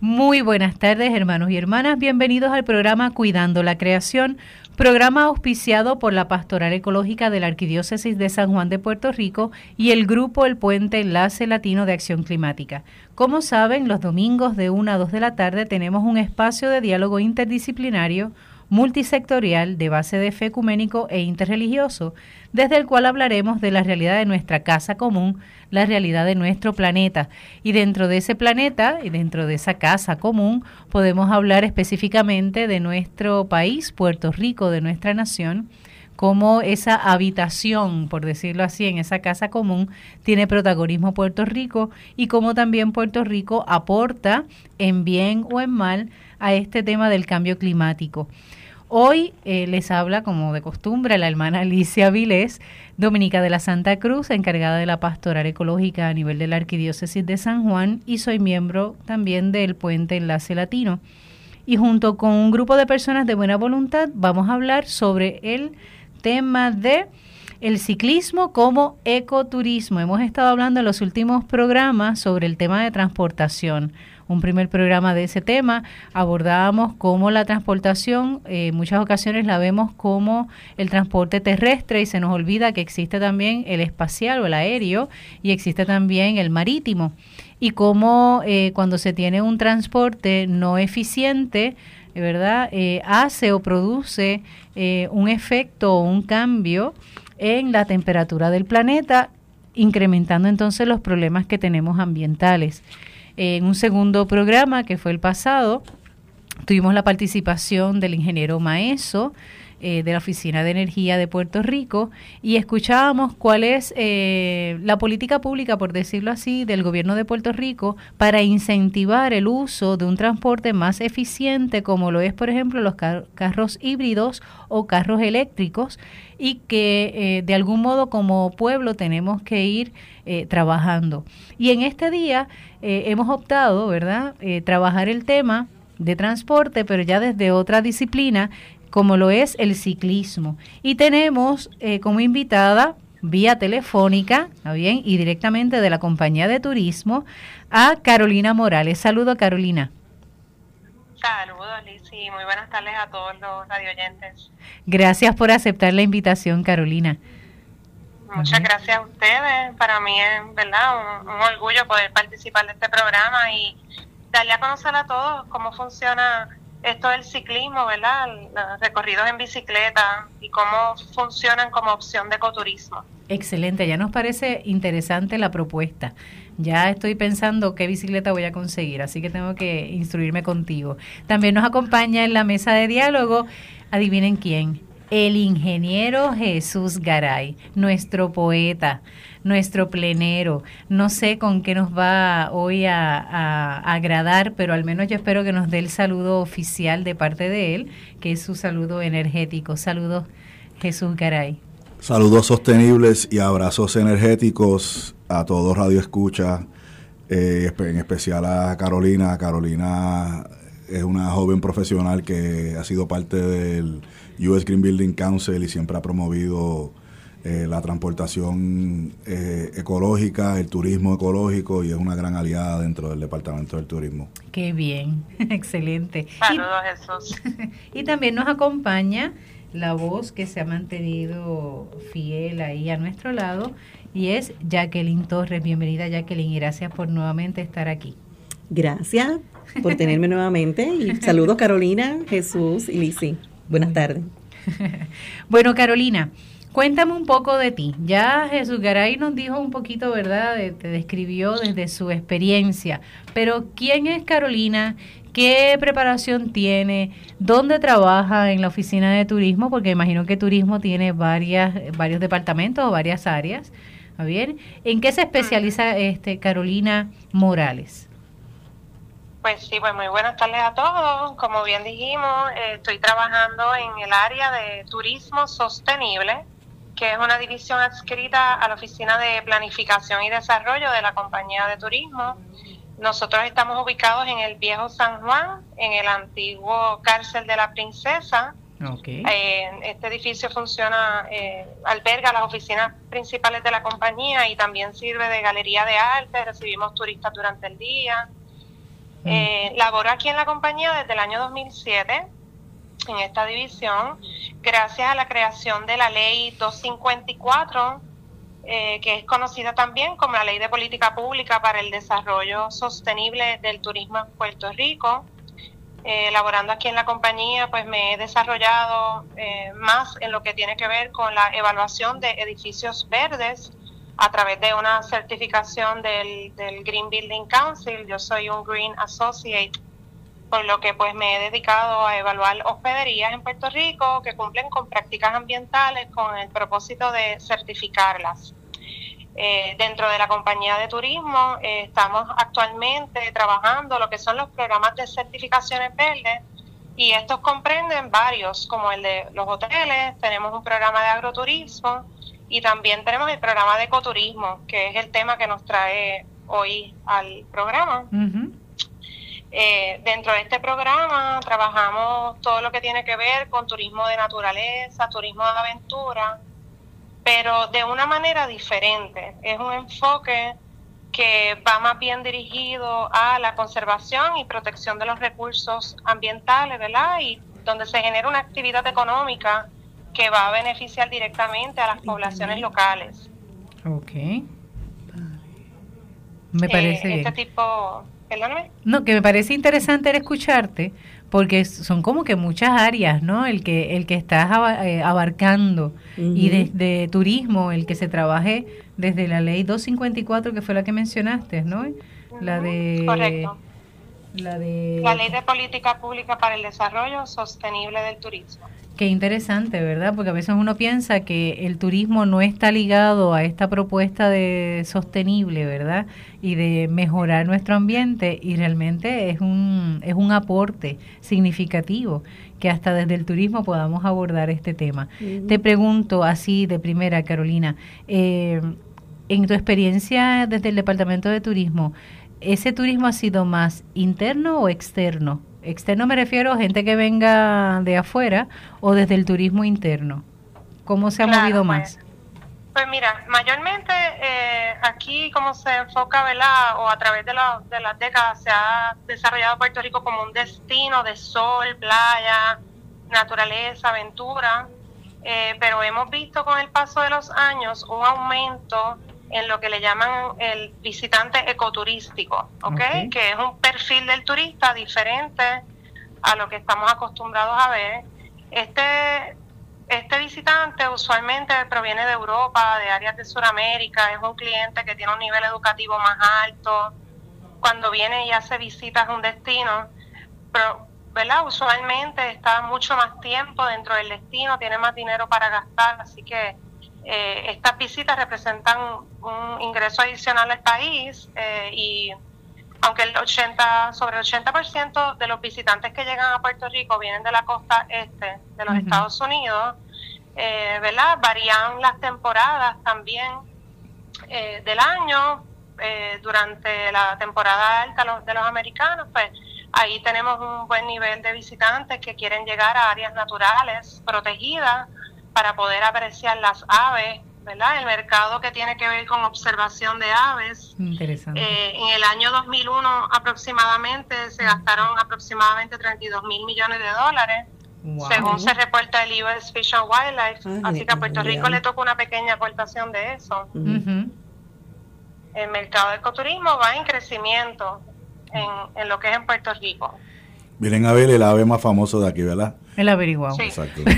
Muy buenas tardes, hermanos y hermanas. Bienvenidos al programa Cuidando la Creación, programa auspiciado por la Pastoral Ecológica de la Arquidiócesis de San Juan de Puerto Rico y el grupo El Puente Enlace Latino de Acción Climática. Como saben, los domingos de 1 a 2 de la tarde tenemos un espacio de diálogo interdisciplinario multisectorial de base de fe ecuménico e interreligioso, desde el cual hablaremos de la realidad de nuestra casa común, la realidad de nuestro planeta. Y dentro de ese planeta y dentro de esa casa común podemos hablar específicamente de nuestro país, Puerto Rico, de nuestra nación, cómo esa habitación, por decirlo así, en esa casa común tiene protagonismo Puerto Rico y cómo también Puerto Rico aporta en bien o en mal a este tema del cambio climático. Hoy eh, les habla, como de costumbre, la hermana Alicia Vilés, dominica de la Santa Cruz, encargada de la pastoral ecológica a nivel de la Arquidiócesis de San Juan y soy miembro también del Puente Enlace Latino. Y junto con un grupo de personas de buena voluntad vamos a hablar sobre el tema de el ciclismo como ecoturismo. Hemos estado hablando en los últimos programas sobre el tema de transportación un primer programa de ese tema, abordábamos cómo la transportación, en muchas ocasiones la vemos como el transporte terrestre y se nos olvida que existe también el espacial o el aéreo y existe también el marítimo. Y cómo eh, cuando se tiene un transporte no eficiente, ¿verdad? Eh, hace o produce eh, un efecto o un cambio en la temperatura del planeta, incrementando entonces los problemas que tenemos ambientales. En un segundo programa, que fue el pasado, tuvimos la participación del ingeniero Maeso, eh, de la Oficina de Energía de Puerto Rico y escuchábamos cuál es eh, la política pública, por decirlo así, del gobierno de Puerto Rico para incentivar el uso de un transporte más eficiente como lo es, por ejemplo, los carros híbridos o carros eléctricos y que eh, de algún modo como pueblo tenemos que ir trabajando. Y en este día hemos optado, ¿verdad?, trabajar el tema de transporte, pero ya desde otra disciplina como lo es el ciclismo. Y tenemos eh, como invitada vía telefónica, bien? Y directamente de la compañía de turismo a Carolina Morales. Saludo, Carolina. Saludos, Lizzy. Muy buenas tardes a todos los radioyentes. Gracias por aceptar la invitación, Carolina. Muchas gracias a ustedes. Para mí es, ¿verdad? Un, un orgullo poder participar de este programa y darle a conocer a todos cómo funciona esto del ciclismo, ¿verdad? Recorridos en bicicleta y cómo funcionan como opción de ecoturismo. Excelente, ya nos parece interesante la propuesta. Ya estoy pensando qué bicicleta voy a conseguir, así que tengo que instruirme contigo. También nos acompaña en la mesa de diálogo, adivinen quién, el ingeniero Jesús Garay, nuestro poeta nuestro plenero. No sé con qué nos va hoy a, agradar, pero al menos yo espero que nos dé el saludo oficial de parte de él, que es su saludo energético. Saludos, Jesús Garay. Saludos sostenibles y abrazos energéticos a todos Radio Escucha, eh, en especial a Carolina. Carolina es una joven profesional que ha sido parte del US Green Building Council y siempre ha promovido eh, la transportación eh, ecológica, el turismo ecológico y es una gran aliada dentro del Departamento del Turismo. Qué bien, excelente. Saludos Jesús. y también nos acompaña la voz que se ha mantenido fiel ahí a nuestro lado y es Jacqueline Torres. Bienvenida Jacqueline y gracias por nuevamente estar aquí. Gracias por tenerme nuevamente y saludos Carolina, Jesús y Lisi. Buenas tardes. bueno Carolina, Cuéntame un poco de ti. Ya Jesús Garay nos dijo un poquito, ¿verdad? Te describió desde su experiencia. Pero ¿quién es Carolina? ¿Qué preparación tiene? ¿Dónde trabaja en la oficina de turismo? Porque imagino que turismo tiene varias, varios departamentos o varias áreas. ¿Está bien? ¿En qué se especializa este Carolina Morales? Pues sí, pues muy buenas tardes a todos. Como bien dijimos, eh, estoy trabajando en el área de turismo sostenible que es una división adscrita a la Oficina de Planificación y Desarrollo de la Compañía de Turismo. Nosotros estamos ubicados en el Viejo San Juan, en el antiguo Cárcel de la Princesa. Eh, este edificio funciona, eh, alberga las oficinas principales de la compañía y también sirve de galería de arte, recibimos turistas durante el día. Eh, laboro aquí en la compañía desde el año 2007 en esta división, gracias a la creación de la ley 254, eh, que es conocida también como la Ley de Política Pública para el Desarrollo Sostenible del Turismo en Puerto Rico. Eh, laborando aquí en la compañía, pues me he desarrollado eh, más en lo que tiene que ver con la evaluación de edificios verdes a través de una certificación del, del Green Building Council. Yo soy un Green Associate por lo que pues me he dedicado a evaluar hospederías en Puerto Rico que cumplen con prácticas ambientales con el propósito de certificarlas. Eh, dentro de la compañía de turismo eh, estamos actualmente trabajando lo que son los programas de certificaciones verdes y estos comprenden varios, como el de los hoteles, tenemos un programa de agroturismo y también tenemos el programa de ecoturismo, que es el tema que nos trae hoy al programa. Eh, dentro de este programa trabajamos todo lo que tiene que ver con turismo de naturaleza, turismo de aventura, pero de una manera diferente. Es un enfoque que va más bien dirigido a la conservación y protección de los recursos ambientales, ¿verdad? Y donde se genera una actividad económica que va a beneficiar directamente a las poblaciones locales. Ok. Me parece eh, Este tipo no, que me parece interesante escucharte porque son como que muchas áreas, ¿no? El que el que estás eh, abarcando y desde turismo, el que se trabaje desde la ley 254 que fue la que mencionaste, ¿no? La de Correcto. La de la Ley de Política Pública para el Desarrollo Sostenible del Turismo. Qué interesante, ¿verdad? Porque a veces uno piensa que el turismo no está ligado a esta propuesta de sostenible, ¿verdad? Y de mejorar nuestro ambiente y realmente es un, es un aporte significativo que hasta desde el turismo podamos abordar este tema. Te pregunto así de primera, Carolina, eh, en tu experiencia desde el Departamento de Turismo, ¿ese turismo ha sido más interno o externo? Externo me refiero a gente que venga de afuera o desde el turismo interno. ¿Cómo se ha movido pues, más? Pues mira, mayormente eh, aquí como se enfoca, ¿verdad? O a través de, de las décadas se ha desarrollado Puerto Rico como un destino de sol, playa, naturaleza, aventura, eh, pero hemos visto con el paso de los años un aumento en lo que le llaman el visitante ecoturístico, ¿ok? Que es un perfil del turista diferente a lo que estamos acostumbrados a ver. Este, este visitante usualmente proviene de Europa, de áreas de Sudamérica, es un cliente que tiene un nivel educativo más alto. Cuando viene y hace visitas a un destino, pero, ¿verdad? Usualmente está mucho más tiempo dentro del destino, tiene más dinero para gastar, así que eh, estas visitas representan un ingreso adicional al país eh, y aunque el 80, sobre el 80% de los visitantes que llegan a Puerto Rico vienen de la costa este de los Estados Unidos, eh, ¿verdad? Varían las temporadas también eh, del año. durante la temporada alta de los americanos, pues ahí tenemos un buen nivel de visitantes que quieren llegar a áreas naturales protegidas para poder apreciar las aves, ¿verdad? El mercado que tiene que ver con observación de aves. Interesante. Eh, en el año 2001 aproximadamente se gastaron aproximadamente 32 mil millones de dólares. Según se reporta el US Fish and Wildlife, así que a Puerto Rico le toca una pequeña aportación de eso. El mercado de ecoturismo va en crecimiento en, en lo que es en Puerto Rico. Miren a ver el ave más famoso de aquí, ¿verdad? El averiguado. Sí. Exacto.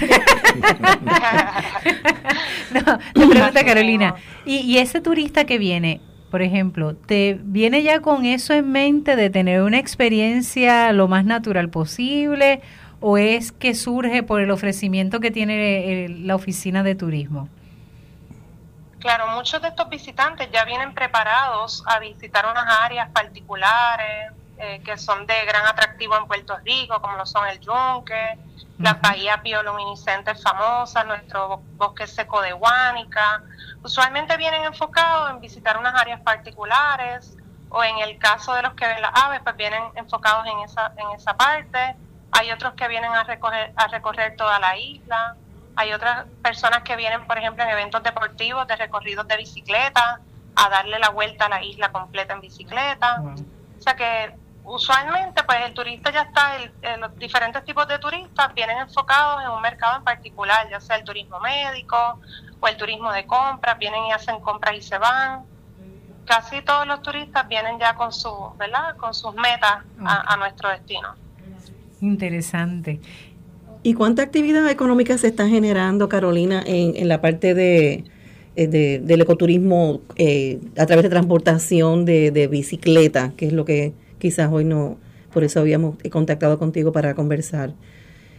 no, te pregunta Carolina, ¿y, ¿y ese turista que viene, por ejemplo, ¿te viene ya con eso en mente de tener una experiencia lo más natural posible o es que surge por el ofrecimiento que tiene la oficina de turismo? Claro, muchos de estos visitantes ya vienen preparados a visitar unas áreas particulares eh, que son de gran atractivo en Puerto Rico, como lo son el Yunque, las bahías bioluminiscentes famosas, nuestro bosque seco de Huánica. Usualmente vienen enfocados en visitar unas áreas particulares o en el caso de los que ven las aves, pues vienen enfocados en esa, en esa parte. Hay otros que vienen a recorrer, a recorrer toda la isla. Hay otras personas que vienen, por ejemplo, en eventos deportivos, de recorridos de bicicleta, a darle la vuelta a la isla completa en bicicleta. O sea que usualmente pues el turista ya está, los diferentes tipos de turistas vienen enfocados en un mercado en particular, ya sea el turismo médico o el turismo de compras, vienen y hacen compras y se van. Casi todos los turistas vienen ya con su, ¿verdad? Con sus metas a, nuestro destino. Interesante. ¿Y cuánta actividad económica se está generando, Carolina, en, en la parte de, eh, del ecoturismo eh, a través de transportación de, de bicicleta, que es lo que quizás hoy no, por eso habíamos contactado contigo para conversar.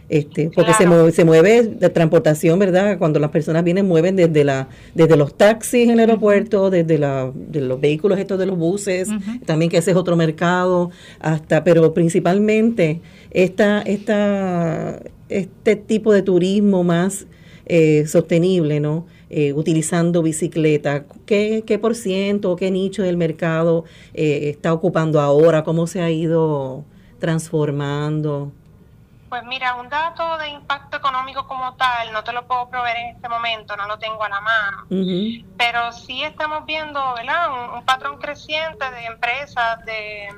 Este, porque se, mueve, se mueve de transportación, ¿verdad? Cuando las personas vienen, mueven desde la desde los taxis en el aeropuerto, desde la, de los vehículos estos de los buses, también que ese es otro mercado, hasta, pero principalmente esta, esta, este tipo de turismo más eh, sostenible, ¿no? Eh, utilizando bicicleta, ¿qué, ¿qué, por ciento, qué nicho del mercado eh, está ocupando ahora? ¿Cómo se ha ido transformando? Pues mira, un dato de impacto económico como tal, no te lo puedo proveer en este momento, no lo tengo a la mano, pero sí estamos viendo, ¿verdad? Un, patrón creciente de empresas, de,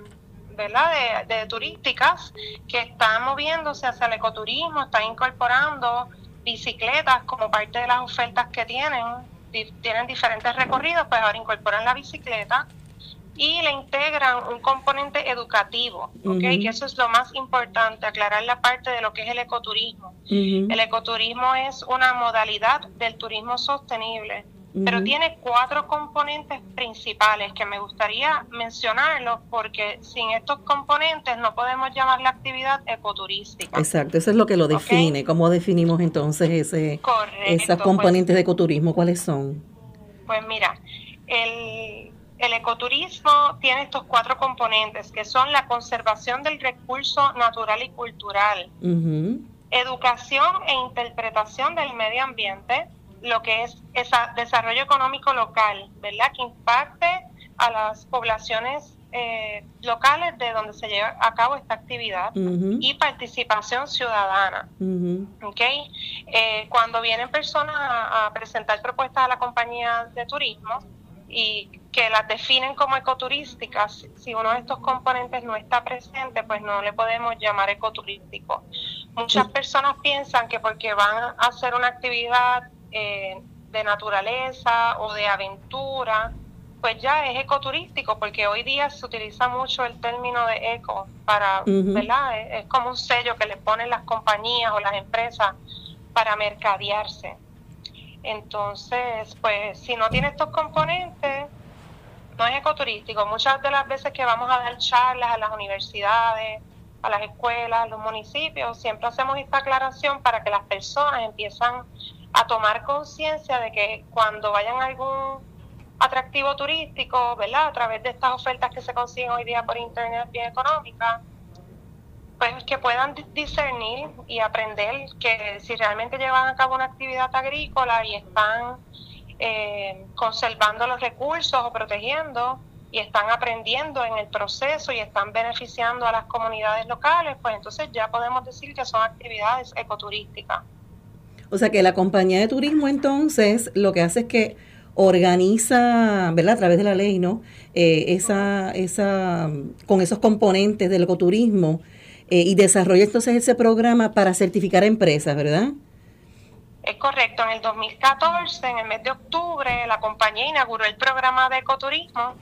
¿verdad? De, de turísticas que están moviéndose hacia el ecoturismo, están incorporando bicicletas como parte de las ofertas que tienen, tienen diferentes recorridos, pues ahora incorporan la bicicleta y le integran un componente educativo, ¿ok? Que eso es lo más importante, aclarar la parte de lo que es el ecoturismo. El ecoturismo es una modalidad del turismo sostenible pero tiene cuatro componentes principales que me gustaría mencionarlos porque sin estos componentes no podemos llamar la actividad ecoturística. Exacto, eso es lo que lo define. ¿Cómo definimos entonces ese, esas componentes de ecoturismo? ¿Cuáles son? Pues mira, el, el ecoturismo tiene estos cuatro componentes que son la conservación del recurso natural y cultural, educación e interpretación del medio ambiente, lo que es ese desarrollo económico local, ¿verdad? Que impacte a las poblaciones eh, locales de donde se lleva a cabo esta actividad y participación ciudadana. Eh, cuando vienen personas a, presentar propuestas a la compañía de turismo y que las definen como ecoturísticas, si uno de estos componentes no está presente, pues no le podemos llamar ecoturístico. Muchas personas piensan que porque van a hacer una actividad eh, de naturaleza o de aventura, pues ya es ecoturístico, porque hoy día se utiliza mucho el término de eco para, ¿verdad? Es, como un sello que le ponen las compañías o las empresas para mercadearse. Entonces, pues si no tiene estos componentes, no es ecoturístico. Muchas de las veces que vamos a dar charlas a las universidades, a las escuelas, a los municipios, siempre hacemos esta aclaración para que las personas empiezan a tomar conciencia de que cuando vayan a algún atractivo turístico, ¿verdad? A través de estas ofertas que se consiguen hoy día por internet bien económicas, pues que puedan discernir y aprender que si realmente llevan a cabo una actividad agrícola y están eh, conservando los recursos o protegiendo y están aprendiendo en el proceso y están beneficiando a las comunidades locales, pues entonces ya podemos decir que son actividades ecoturísticas. O sea que la compañía de turismo entonces lo que hace es que organiza, ¿verdad? A través de la ley, ¿no? Eh, esa, esa, con esos componentes del ecoturismo eh, y desarrolla entonces ese programa para certificar empresas, ¿verdad? Es correcto. En el 2014, en el mes de octubre, la compañía inauguró el programa de ecoturismo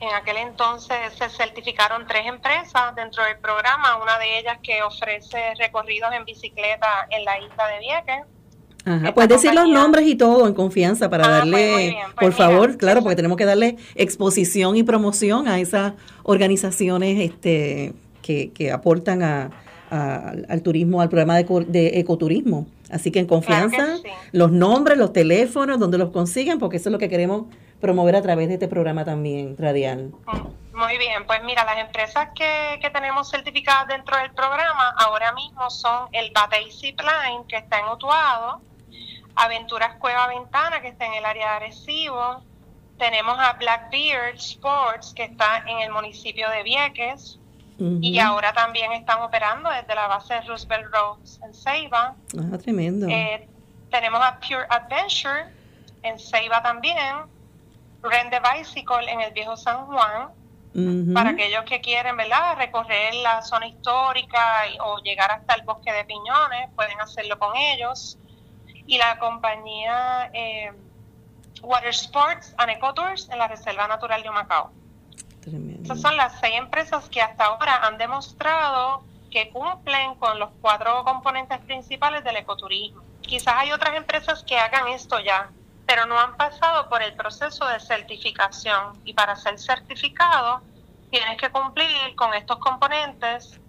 en aquel entonces se certificaron tres empresas dentro del programa, una de ellas que ofrece recorridos en bicicleta en la isla de Vieques. Ajá, puedes decir los nombres y todo en confianza para ah, pues darle, pues por favor, claro, porque tenemos que darle exposición y promoción a esas organizaciones este, que, que aportan a, al turismo, al programa de, de ecoturismo. Así que en confianza, los nombres, los teléfonos, donde los consiguen, porque eso es lo que queremos promover a través de este programa también radial. Muy bien, pues mira, las empresas que, que tenemos certificadas dentro del programa ahora mismo son el Batey Zipline, que está en Utuado, Aventuras Cueva Ventana, que está en el área de Arecibo, tenemos a Blackbeard Sports, que está en el municipio de Vieques, y ahora también están operando desde la base de Roosevelt Roads en Ceiba. Ah, tremendo. Eh, tenemos a Pure Adventure en Ceiba también, Rent the Bicycle en el Viejo San Juan, para aquellos que quieren, ¿verdad?, recorrer la zona histórica o llegar hasta el bosque de piñones, pueden hacerlo con ellos. Y la compañía eh, Water Sports and Ecotours en la Reserva Natural de Humacao. Esas son las seis empresas que hasta ahora han demostrado que cumplen con los cuatro componentes principales del ecoturismo. Quizás hay otras empresas que hagan esto ya, pero no han pasado por el proceso de certificación. Y para ser certificado, tienes que cumplir con estos componentes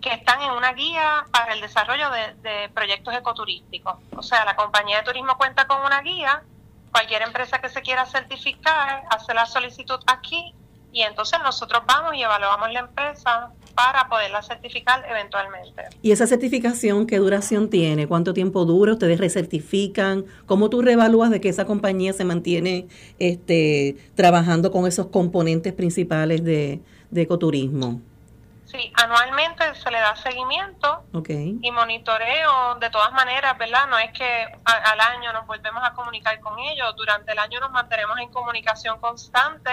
que están en una guía para el desarrollo de, proyectos ecoturísticos. O sea, la compañía de turismo cuenta con una guía, cualquier empresa que se quiera certificar hace la solicitud aquí y entonces nosotros vamos y evaluamos la empresa para poderla certificar eventualmente. ¿Y esa certificación qué duración tiene? ¿Cuánto tiempo dura? ¿Ustedes recertifican? ¿Cómo tú reevalúas de que esa compañía se mantiene este, trabajando con esos componentes principales de, ecoturismo? Sí, anualmente se le da seguimiento y monitoreo de todas maneras, ¿verdad? No es que al año nos volvemos a comunicar con ellos, durante el año nos mantenemos en comunicación constante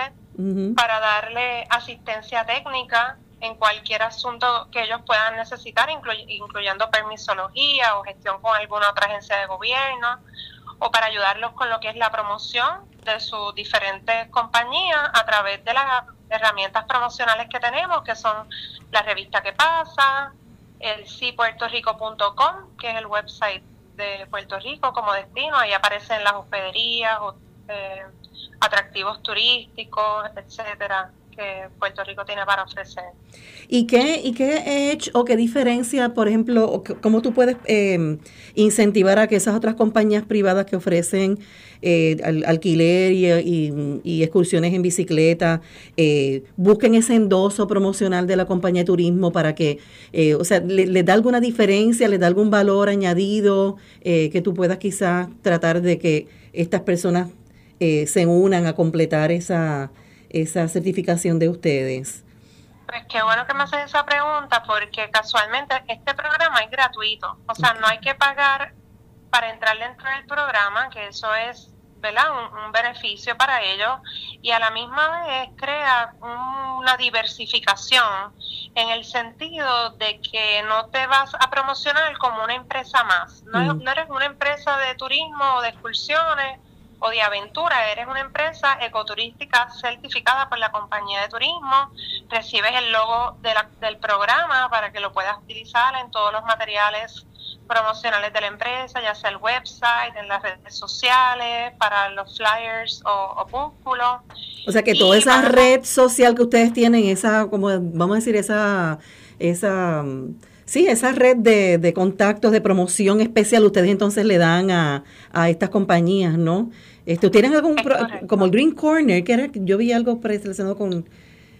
para darle asistencia técnica en cualquier asunto que ellos puedan necesitar, incluyendo permisología o gestión con alguna otra agencia de gobierno, o para ayudarlos con lo que es la promoción de sus diferentes compañías a través de las herramientas promocionales que tenemos, que son la revista que pasa, el cipuertorico.com, que es el website de Puerto Rico como destino, ahí aparecen las hospederías, eh, atractivos turísticos, etcétera que Puerto Rico tiene para ofrecer. ¿Y qué, y qué hecho o qué diferencia, por ejemplo, cómo tú puedes eh, incentivar a que esas otras compañías privadas que ofrecen eh, alquiler y, excursiones en bicicleta eh, busquen ese endoso promocional de la compañía de turismo para que, o sea, les le da alguna diferencia, les da algún valor añadido que tú puedas quizás tratar de que estas personas se unan a completar esa esa certificación de ustedes? Pues qué bueno que me haces esa pregunta porque casualmente este programa es gratuito, o sea, no hay que pagar para entrar dentro del programa, que eso es ¿verdad? Un, beneficio para ellos. Y a la misma vez crea una diversificación en el sentido de que no te vas a promocionar como una empresa más, no, no eres una empresa de turismo o de excursiones o de aventura, eres una empresa ecoturística certificada por la compañía de turismo, recibes el logo del programa para que lo puedas utilizar en todos los materiales promocionales de la empresa, ya sea el website, en las redes sociales, para los flyers o opúsculos. O sea que toda esa red social que ustedes tienen, esa, como vamos a decir, esa, esa, sí, esa red de, de contactos, de promoción especial, ustedes entonces le dan a, a estas compañías, ¿no? Este, ¿Tienen algún, como el Green Corner, que era, yo vi algo preseleccionado con,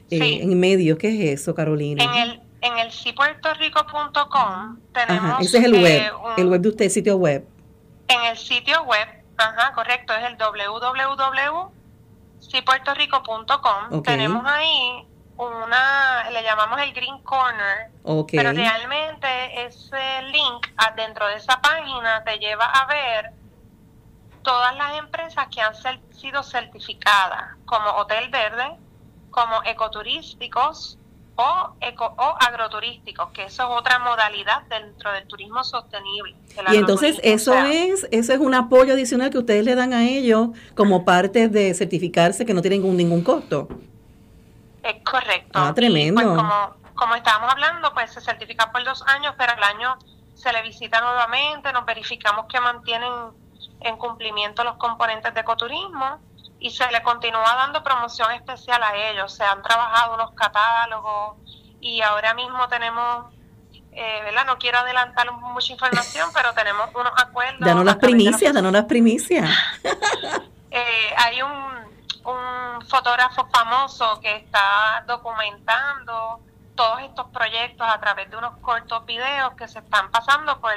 eh, en medio, ¿qué es eso, Carolina? En el, en el cipuertorico.com tenemos... Ajá, ese es el web, el web de usted, sitio web. En el sitio web, ajá, correcto, es el www.cipuertorico.com. Tenemos ahí una, le llamamos el Green Corner, pero realmente ese link dentro de esa página te lleva a ver todas las empresas que han sido certificadas como Hotel Verde, como ecoturísticos o, eco, o agroturísticos, que eso es otra modalidad dentro del turismo sostenible. Y entonces eso es eso es un apoyo adicional que ustedes le dan a ellos como parte de certificarse que no tienen ningún, costo. Es correcto. Ah, tremendo. pues como, como estábamos hablando, pues se certifica por dos años, pero al año se le visita nuevamente, nos verificamos que mantienen en cumplimiento los componentes de ecoturismo y se le continúa dando promoción especial a ellos. Se han trabajado unos catálogos y ahora mismo tenemos, eh, ¿verdad? No quiero adelantar mucha información, pero tenemos unos acuerdos. Danos las primicias, danos las primicias. eh, hay un, un fotógrafo famoso que está documentando todos estos proyectos a través de unos cortos videos que se están pasando por,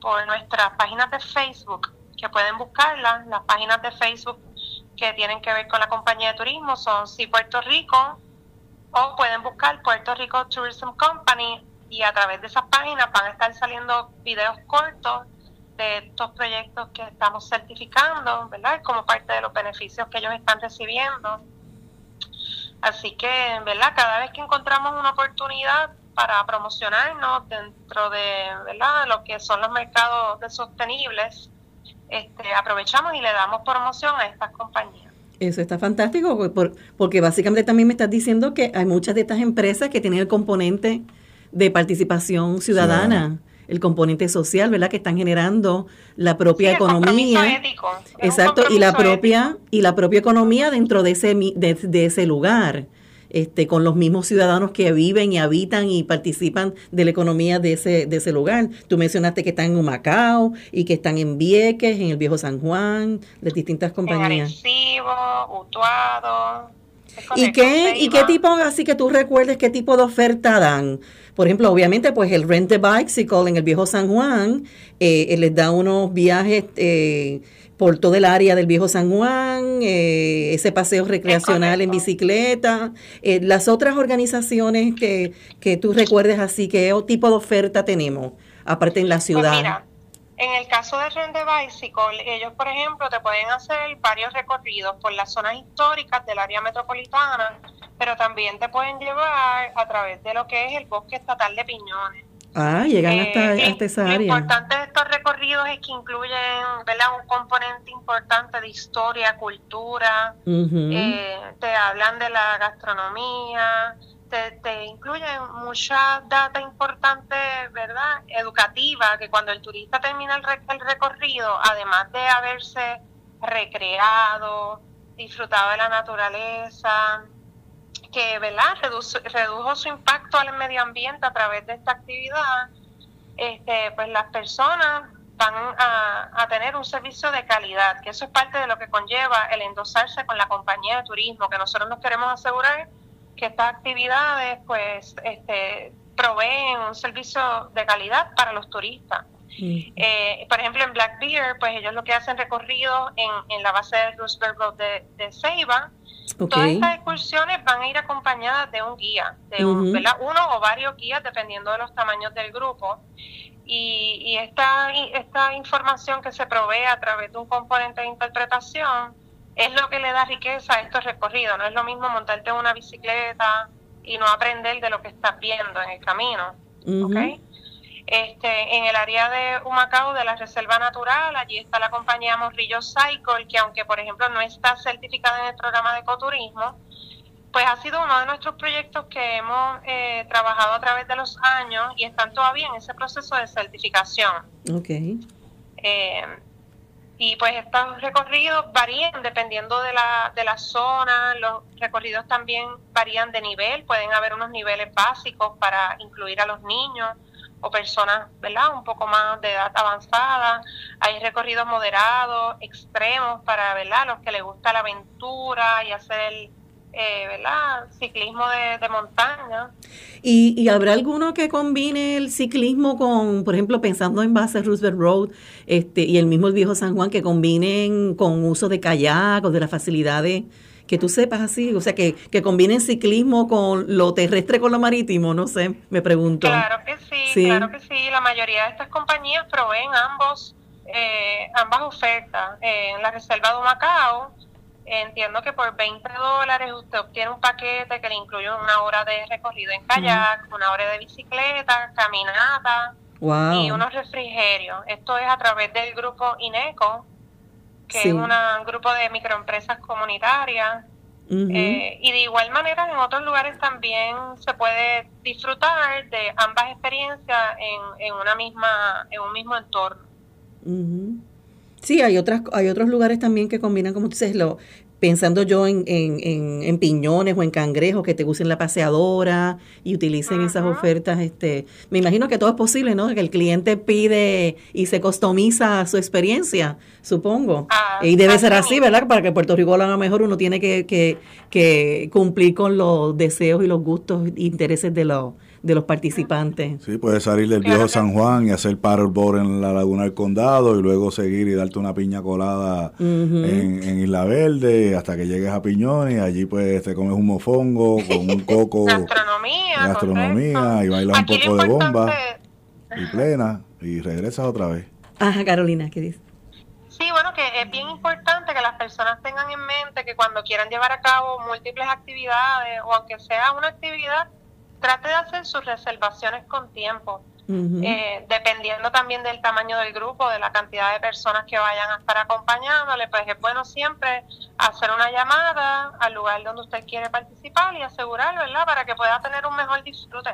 por nuestras páginas de Facebook que pueden buscarlas. Las páginas de Facebook que tienen que ver con la compañía de turismo son Sí Puerto Rico o pueden buscar Puerto Rico Tourism Company y a través de esas páginas van a estar saliendo videos cortos de estos proyectos que estamos certificando, ¿verdad? Como parte de los beneficios que ellos están recibiendo. Así que, ¿verdad? Cada vez que encontramos una oportunidad para promocionarnos dentro de, ¿verdad? lo que son los mercados de sostenibles, este, aprovechamos y le damos promoción a estas compañías. Eso está fantástico, porque básicamente también me estás diciendo que hay muchas de estas empresas que tienen el componente de participación ciudadana. el componente social, ¿verdad? Que están generando la propia economía. Ético, exacto, y la propia y la propia economía dentro de ese de ese lugar este, con los mismos ciudadanos que viven y habitan y participan de la economía de ese, de ese lugar. Tú mencionaste que están en Humacao y que están en Vieques, en el Viejo San Juan, de distintas compañías. En Utuado. ¿Y qué, ¿Y qué tipo, así que tú recuerdes, qué tipo de oferta dan? Por ejemplo, obviamente, pues el Rent a Bicycle en el Viejo San Juan eh, les da unos viajes eh, por todo el área del viejo San Juan, eh, ese paseo recreacional en bicicleta, eh, las otras organizaciones que, que tú recuerdes así, ¿qué tipo de oferta tenemos, aparte en la pues ciudad? mira, en el caso de Rende Bicycle, ellos, por ejemplo, te pueden hacer varios recorridos por las zonas históricas del área metropolitana, pero también te pueden llevar a través de lo que es el bosque estatal de Piñones. Ah, llegan hasta, eh, esa área. Lo importante de estos recorridos es que incluyen ¿verdad? un componente importante de historia, cultura, eh, te hablan de la gastronomía, te, te incluyen mucha data importante, ¿verdad? Educativa, que cuando el turista termina el, el recorrido, además de haberse recreado, disfrutado de la naturaleza, que ¿verdad? Redujo, su impacto al medio ambiente a través de esta actividad, este, pues las personas van a, tener un servicio de calidad, que eso es parte de lo que conlleva el endosarse con la compañía de turismo, que nosotros nos queremos asegurar que estas actividades pues este, proveen un servicio de calidad para los turistas. Eh, por ejemplo, en Black Bear, pues ellos lo que hacen recorridos en, en la base de Roosevelt Road de, de Ceiba, Todas estas excursiones van a ir acompañadas de un guía, de uno o varios guías dependiendo de los tamaños del grupo. Y, y esta, esta información que se provee a través de un componente de interpretación es lo que le da riqueza a estos recorridos. No es lo mismo montarte en una bicicleta y no aprender de lo que estás viendo en el camino. Este, en el área de Humacao, de la Reserva Natural, allí está la compañía Morrillo Cycle, que aunque, por ejemplo, no está certificada en el programa de ecoturismo, pues ha sido uno de nuestros proyectos que hemos eh, trabajado a través de los años y están todavía en ese proceso de certificación. Ok. Eh, y pues estos recorridos varían dependiendo de la, de la zona, los recorridos también varían de nivel, pueden haber unos niveles básicos para incluir a los niños, o personas, ¿verdad? Un poco más de edad avanzada. Hay recorridos moderados, extremos para, ¿verdad? Los que les gusta la aventura y hacer, eh, ¿verdad? Ciclismo de, montaña. ¿Y, ¿Y, habrá alguno que combine el ciclismo con, por ejemplo, pensando en base Roosevelt Road este, y el mismo viejo San Juan, que combinen con uso de kayak o de las facilidades que tú sepas así, o sea, que, que combinen ciclismo con lo terrestre con lo marítimo, no sé, me pregunto. Claro que sí, claro que sí. La mayoría de estas compañías proveen ambos, eh, ambas ofertas. en la reserva de Macao, entiendo que por 20 dólares usted obtiene un paquete que le incluye una hora de recorrido en kayak, una hora de bicicleta, caminata y unos refrigerios. Esto es a través del grupo INECO, que es un grupo de microempresas comunitarias. Eh, y de igual manera en otros lugares también se puede disfrutar de ambas experiencias en, en una misma en un mismo entorno. Sí, hay otras hay otros lugares también que combinan como tú dices lo pensando yo en, en, en, piñones o en cangrejos que te usen la paseadora y utilicen esas ofertas. este Me imagino que todo es posible, ¿no? Que el cliente pide y se customiza su experiencia, supongo. Ah, y debe ser así, ¿verdad? Para que Puerto Rico lo haga mejor, uno tiene que, que, que cumplir con los deseos y los gustos e intereses de los de los participantes. Sí, puedes salir del viejo San Juan y hacer paddleboard en la Laguna del Condado y luego seguir y darte una piña colada en, Isla Verde hasta que llegues a Piñón y allí pues te comes un mofongo con un coco. gastronomía. Gastronomía y bailas un poco de bomba y plena y regresas otra vez. Ajá, Carolina, ¿qué dices? Sí, bueno, que es bien importante que las personas tengan en mente que cuando quieran llevar a cabo múltiples actividades o aunque sea una actividad, trate de hacer sus reservaciones con tiempo. Eh, dependiendo también del tamaño del grupo, de la cantidad de personas que vayan a estar acompañándole, pues es bueno siempre hacer una llamada al lugar donde usted quiere participar y asegurar, ¿verdad?, para que pueda tener un mejor disfrute.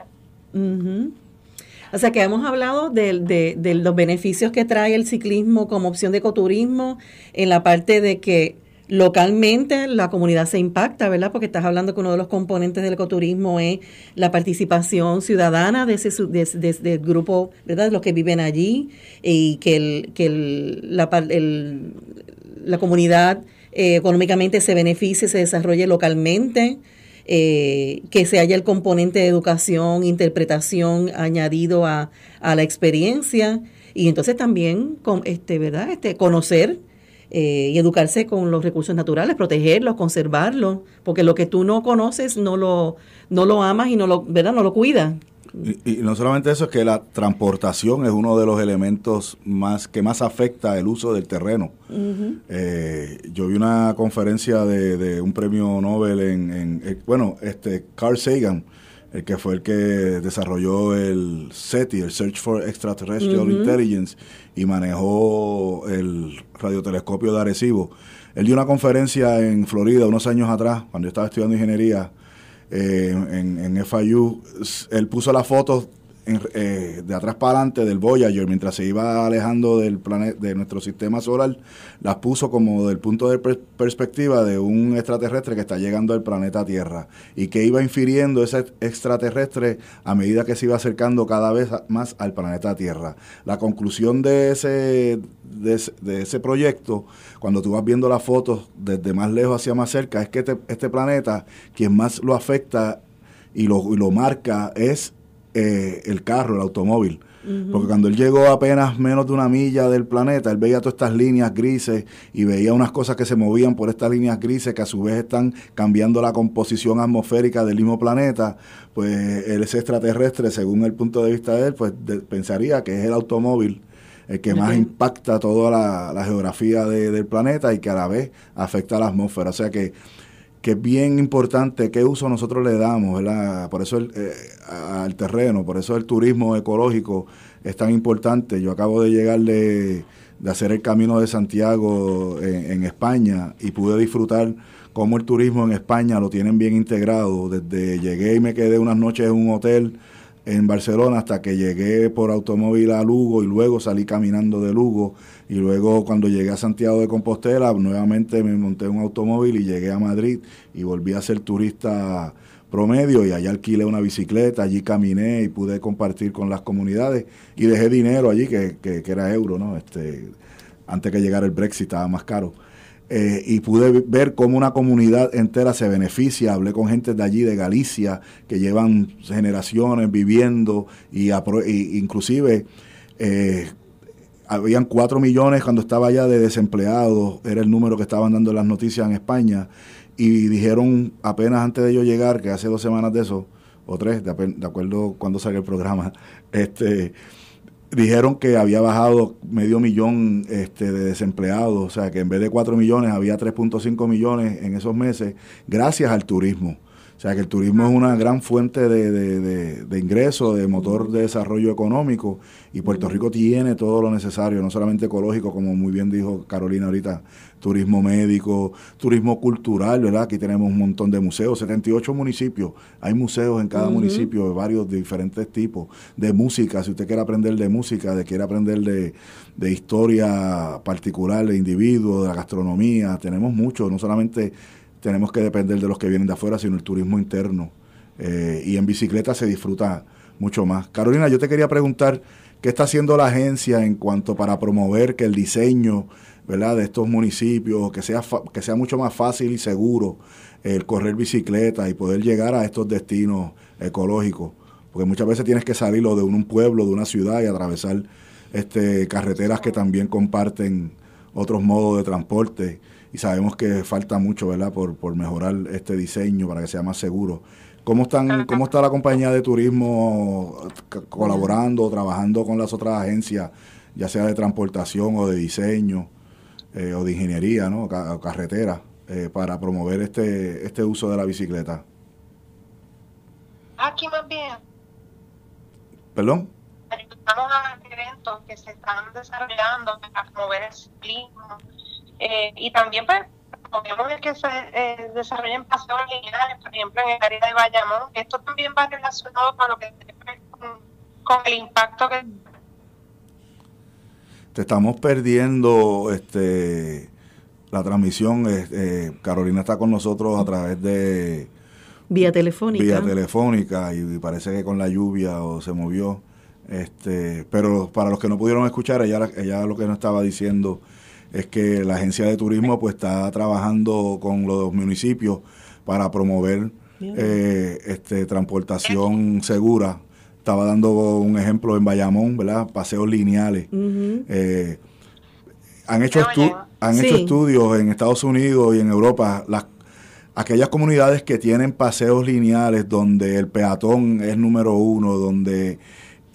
O sea que hemos hablado de, de, los beneficios que trae el ciclismo como opción de ecoturismo en la parte de que localmente la comunidad se impacta, ¿verdad? Porque estás hablando que uno de los componentes del ecoturismo es la participación ciudadana de ese de, grupo, ¿verdad? De los que viven allí y que, el, que el, la, la comunidad eh, económicamente se beneficie, se desarrolle localmente. Eh, que se haya el componente de educación, interpretación añadido a, a la experiencia y entonces también con, este, ¿verdad? Este, conocer eh, y educarse con los recursos naturales, protegerlos, conservarlos, porque lo que tú no conoces no lo, no lo amas y no lo, ¿verdad? no lo cuidas. Y, no solamente eso, es que la transportación es uno de los elementos más que más afecta el uso del terreno. Eh, yo vi una conferencia de, un premio Nobel en, eh, bueno, este Carl Sagan, el que fue el que desarrolló el SETI, el Search for Extraterrestrial Intelligence, y manejó el radiotelescopio de Arecibo. Él dio una conferencia en Florida unos años atrás, cuando yo estaba estudiando ingeniería eh, en, en FIU. Él puso las fotos eh, de atrás para adelante del Voyager, mientras se iba alejando del planeta, de nuestro sistema solar, las puso como del punto de perspectiva de un extraterrestre que está llegando al planeta Tierra y que iba infiriendo ese extraterrestre a medida que se iba acercando cada vez más al planeta Tierra. La conclusión de ese, de ese, proyecto, cuando tú vas viendo las fotos desde más lejos hacia más cerca, es que este, este planeta, quien más lo afecta y lo, y lo marca es eh, el carro, el automóvil. Porque cuando él llegó apenas menos de una milla del planeta, él veía todas estas líneas grises y veía unas cosas que se movían por estas líneas grises que a su vez están cambiando la composición atmosférica del mismo planeta. Pues ese extraterrestre, según el punto de vista de él, pues pensaría que es el automóvil el que más impacta toda la, geografía del planeta y que a la vez afecta a la atmósfera. O sea que que es bien importante qué uso nosotros le damos, ¿verdad? Por eso eh, al terreno, por eso el turismo ecológico es tan importante. Yo acabo de llegar de, hacer el camino de Santiago en, España y pude disfrutar cómo el turismo en España lo tienen bien integrado. Desde llegué y me quedé unas noches en un hotel en Barcelona hasta que llegué por automóvil a Lugo y luego salí caminando de Lugo y luego cuando llegué a Santiago de Compostela nuevamente me monté un automóvil y llegué a Madrid y volví a ser turista promedio y allá alquilé una bicicleta, allí caminé y pude compartir con las comunidades y dejé dinero allí que, que, era euro, ¿no? Este, antes que llegara el Brexit estaba más caro. Eh, y pude ver cómo una comunidad entera se beneficia. Hablé con gente de allí, de Galicia, que llevan generaciones viviendo y, inclusive eh, habían cuatro millones cuando estaba allá de desempleados, era el número que estaban dando las noticias en España, y dijeron apenas antes de yo llegar, que hace dos semanas de eso, o tres, de, de acuerdo cuando salió el programa, este dijeron que había bajado medio millón este, de desempleados, o sea que en vez de 4 millones había 3.5 millones en esos meses, gracias al turismo. O sea que el turismo es una gran fuente de, de, de, ingresos, de motor de desarrollo económico y Puerto Rico tiene todo lo necesario, no solamente ecológico, como muy bien dijo Carolina ahorita, turismo médico, turismo cultural, ¿verdad? Aquí tenemos un montón de museos, 78 municipios, hay museos en cada municipio de varios de diferentes tipos, de música, si usted quiere aprender de música, de quiere aprender de, de historia particular de individuos, de la gastronomía, tenemos mucho, no solamente tenemos que depender de los que vienen de afuera, sino el turismo interno. Eh, y en bicicleta se disfruta mucho más. Carolina, yo te quería preguntar, ¿qué está haciendo la agencia en cuanto para promover que el diseño ¿verdad? de estos municipios, que sea, que sea mucho más fácil y seguro el correr bicicleta y poder llegar a estos destinos ecológicos? Porque muchas veces tienes que salir de un pueblo, de una ciudad y atravesar este, carreteras que también comparten otros modos de transporte y sabemos que falta mucho, ¿verdad?, por, por mejorar este diseño para que sea más seguro. ¿Cómo, están, ¿Cómo está la compañía de turismo colaborando, trabajando con las otras agencias, ya sea de transportación o de diseño? eh, o de ingeniería, ¿no? O, carretera, eh, para promover este, este uso de la bicicleta? Aquí más bien. ¿Perdón? Estamos a eventos que se están desarrollando para promover el ciclismo eh, y también pues promovemos que se eh, desarrollen paseos lineales, por ejemplo en el área de Bayamón. Esto también va relacionado con lo que con, con el impacto que te estamos perdiendo este la transmisión. Eh, Carolina está con nosotros a través de vía telefónica. Vía telefónica y parece que con la lluvia o se movió. Este, pero para los que no pudieron escuchar, ella, ella lo que nos estaba diciendo es que la agencia de turismo pues está trabajando con los municipios para promover eh, este transportación segura. Estaba dando un ejemplo en Bayamón, ¿verdad? Paseos lineales. Eh, han hecho, han hecho estudios en Estados Unidos y en Europa, las, aquellas comunidades que tienen paseos lineales donde el peatón es número uno, donde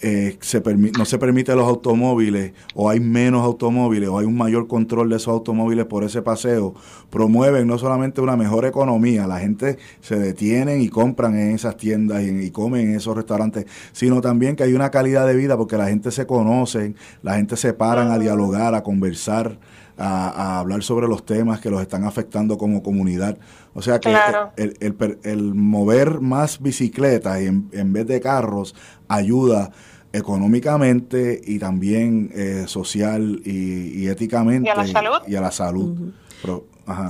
eh, se no se permite los automóviles o hay menos automóviles o hay un mayor control de esos automóviles por ese paseo, promueven no solamente una mejor economía, la gente se detienen y compran en esas tiendas y, comen en esos restaurantes, sino también que hay una calidad de vida porque la gente se conoce, la gente se paran a dialogar, a conversar, a, hablar sobre los temas que los están afectando como comunidad. O sea que el, el, el, mover más bicicletas en, en vez de carros ayuda económicamente y también eh, social y, éticamente. Y a la salud. Y a la salud.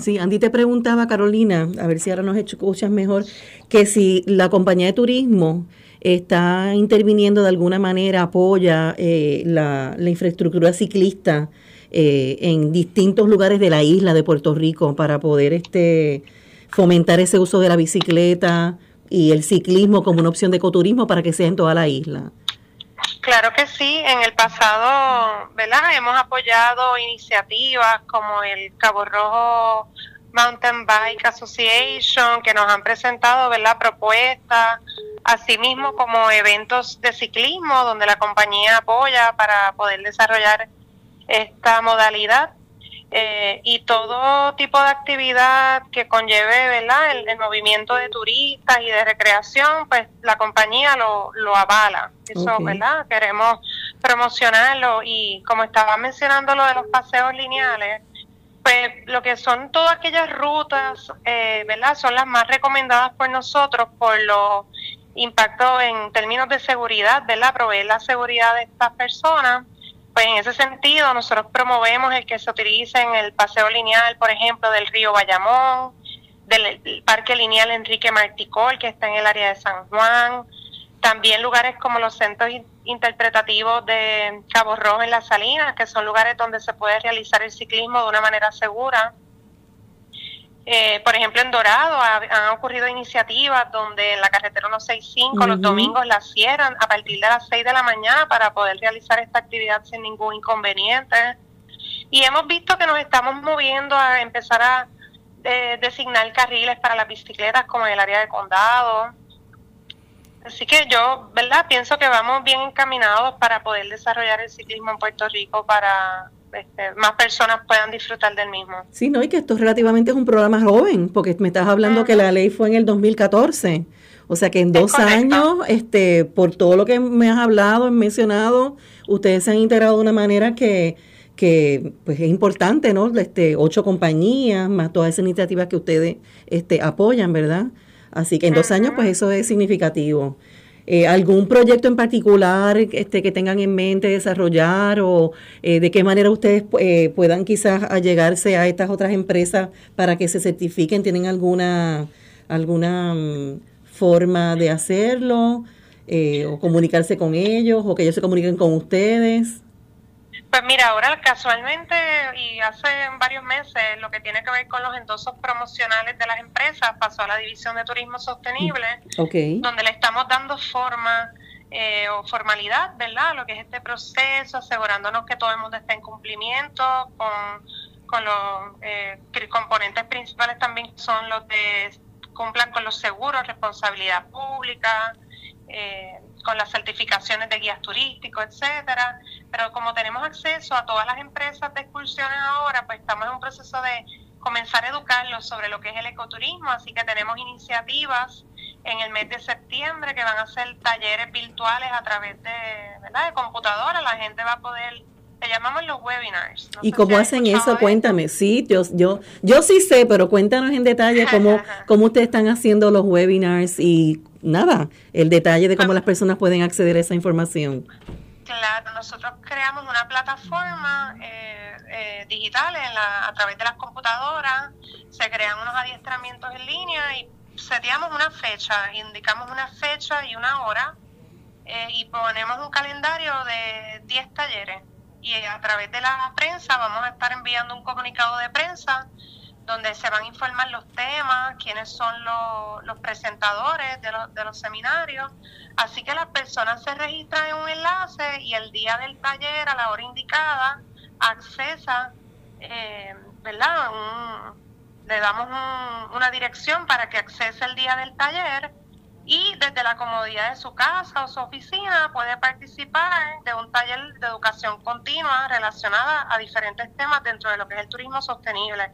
Sí, Andy te preguntaba, Carolina, a ver si ahora nos escuchas mejor, que si la compañía de turismo está interviniendo de alguna manera, apoya eh, la, infraestructura ciclista eh, en distintos lugares de la isla de Puerto Rico para poder este fomentar ese uso de la bicicleta y el ciclismo como una opción de ecoturismo para que sea en toda la isla. Claro que sí, en el pasado, ¿verdad? Hemos apoyado iniciativas como el Cabo Rojo Mountain Bike Association, que nos han presentado, ¿verdad? Propuestas, asimismo como eventos de ciclismo, donde la compañía apoya para poder desarrollar esta modalidad. Eh, y todo tipo de actividad que conlleve ¿verdad? El, movimiento de turistas y de recreación, pues la compañía lo, lo avala. Eso, ¿verdad? Queremos promocionarlo y como estaba mencionando lo de los paseos lineales, pues lo que son todas aquellas rutas, eh, ¿verdad? Son las más recomendadas por nosotros por los impactos en términos de seguridad, ¿verdad? Proveer la seguridad de estas personas pues en ese sentido, nosotros promovemos el que se utilice en el paseo lineal, por ejemplo, del río Bayamón, del Parque Lineal Enrique Marticol, que está en el área de San Juan, también lugares como los centros interpretativos de Cabo Rojo en Las Salinas, que son lugares donde se puede realizar el ciclismo de una manera segura. Eh, por ejemplo, en Dorado han ocurrido iniciativas donde en la carretera 165 los domingos la cierran a partir de las 6 de la mañana para poder realizar esta actividad sin ningún inconveniente. Y hemos visto que nos estamos moviendo a empezar a eh, designar carriles para las bicicletas como en el área de condado. Así que yo, ¿verdad? Pienso que vamos bien encaminados para poder desarrollar el ciclismo en Puerto Rico para este, más personas puedan disfrutar del mismo. Sí, no, y que esto relativamente es un programa joven, porque me estás hablando que la ley fue en el 2014. O sea que en dos años, este, por todo lo que me has hablado, has mencionado, ustedes se han integrado de una manera que, que pues es importante, ¿no? Este, ocho compañías, más todas esas iniciativas que ustedes este, apoyan, ¿verdad? Así que en dos años, pues eso es significativo. Eh, algún proyecto en particular este, que tengan en mente desarrollar o eh, de qué manera ustedes eh, puedan quizás allegarse a estas otras empresas para que se certifiquen, tienen alguna alguna mm, forma de hacerlo o comunicarse con ellos o que ellos se comuniquen con ustedes. Pues mira, ahora casualmente y hace varios meses lo que tiene que ver con los endosos promocionales de las empresas pasó a la División de Turismo Sostenible, donde le estamos dando forma eh, o formalidad, ¿verdad? Lo que es este proceso, asegurándonos que todo el mundo esté en cumplimiento con, con los eh, componentes principales también son los de cumplan con los seguros, responsabilidad pública, eh, con las certificaciones de guías turísticos, etcétera. Pero como tenemos acceso a todas las empresas de excursiones ahora, pues estamos en un proceso de comenzar a educarlos sobre lo que es el ecoturismo, así que tenemos iniciativas en el mes de septiembre que van a ser talleres virtuales a través de, ¿verdad? de computadora, la gente va a poder le llamamos los webinars. ¿Y cómo hacen eso? Cuéntame. Sí, yo, yo, yo sí sé, pero cuéntanos en detalle cómo, cómo ustedes están haciendo los webinars y nada, el detalle de cómo las personas pueden acceder a esa información. Claro, nosotros creamos una plataforma eh, eh, digital en la, a través de las computadoras, se crean unos adiestramientos en línea y seteamos una fecha, indicamos una fecha y una hora eh, y ponemos un calendario de 10 talleres y a través de la prensa vamos a estar enviando un comunicado de prensa donde se van a informar los temas, quiénes son los, los presentadores de, los, de los seminarios. Así que las personas se registran en un enlace y el día del taller, a la hora indicada, accesa, eh, ¿verdad? le damos una dirección para que accese el día del taller y desde la comodidad de su casa o su oficina puede participar de un taller de educación continua relacionada a diferentes temas dentro de lo que es el turismo sostenible.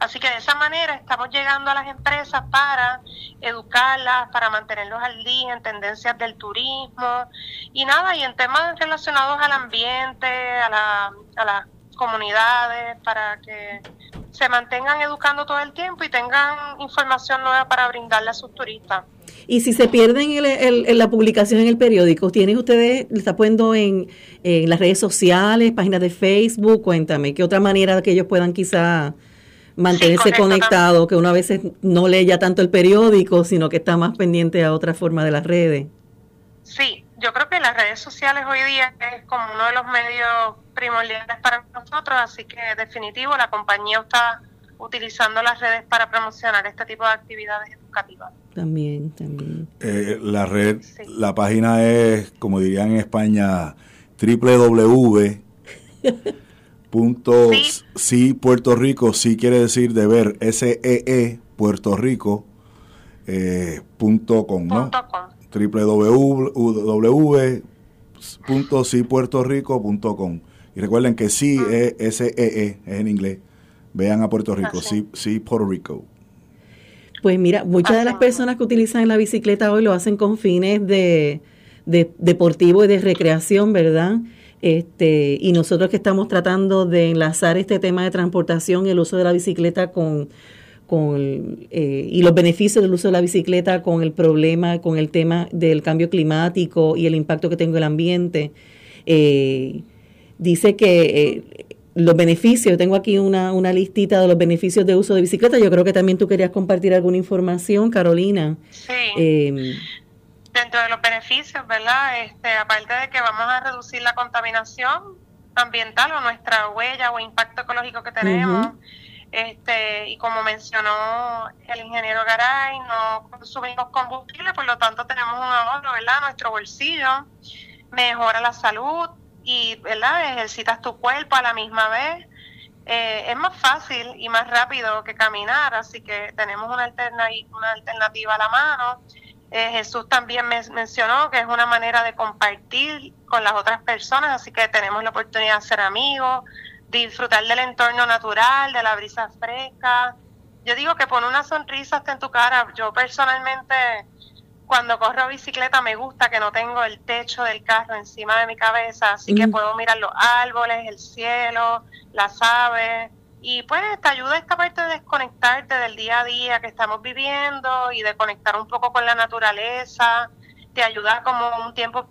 Así que de esa manera estamos llegando a las empresas para educarlas, para mantenerlos al día en tendencias del turismo y nada, y en temas relacionados al ambiente, a, la, a las comunidades, para que se mantengan educando todo el tiempo y tengan información nueva para brindarle a sus turistas. Y si se pierden el, la publicación en el periódico, ¿tienen ustedes, está poniendo en, las redes sociales, páginas de Facebook? Cuéntame, ¿qué otra manera que ellos puedan quizá mantenerse conectados, que uno a veces no lee ya tanto el periódico, sino que está más pendiente a otra forma de las redes? Sí, yo creo que las redes sociales hoy día es como uno de los medios primordiales para nosotros, así que definitivo la compañía está utilizando las redes para promocionar este tipo de actividades educativas. También, también. Eh, la red, la página es, como dirían en España, www. punto sí. Puerto Rico sí quiere decir de ver S E E Puerto Rico eh, punto com no www.cipuertorico.com y recuerden que sí ah. es S E E es en inglés. Vean a Puerto Rico sí sí Puerto Rico. Pues mira, muchas de las personas que utilizan la bicicleta hoy lo hacen con fines de, deportivo y de recreación, ¿verdad? Este, y nosotros que estamos tratando de enlazar este tema de transportación y el uso de la bicicleta con, con eh, y los beneficios del uso de la bicicleta con el problema, con el tema del cambio climático y el impacto que tenga el ambiente. Eh, dice que eh, los beneficios, tengo aquí una, una listita de los beneficios de uso de bicicleta. Yo creo que también tú querías compartir alguna información, Carolina. Sí. Dentro de los beneficios, ¿verdad? Este, aparte de que vamos a reducir la contaminación ambiental o nuestra huella o impacto ecológico que tenemos, este, y como mencionó el ingeniero Garay, no consumimos combustible, por lo tanto tenemos un ahorro, ¿verdad? Nuestro bolsillo mejora la salud, y ¿verdad? ejercitas tu cuerpo a la misma vez. Eh, es más fácil y más rápido que caminar, así que tenemos una, una alternativa a la mano. Eh, Jesús también me mencionó que es una manera de compartir con las otras personas, así que tenemos la oportunidad de ser amigos, disfrutar del entorno natural, de la brisa fresca. Yo digo que pone una sonrisa hasta en tu cara. Yo personalmente cuando corro bicicleta me gusta que no tengo el techo del carro encima de mi cabeza, así que puedo mirar los árboles, el cielo, las aves. Y pues te ayuda esta parte de desconectarte del día a día que estamos viviendo y de conectar un poco con la naturaleza. Te ayuda como un tiempo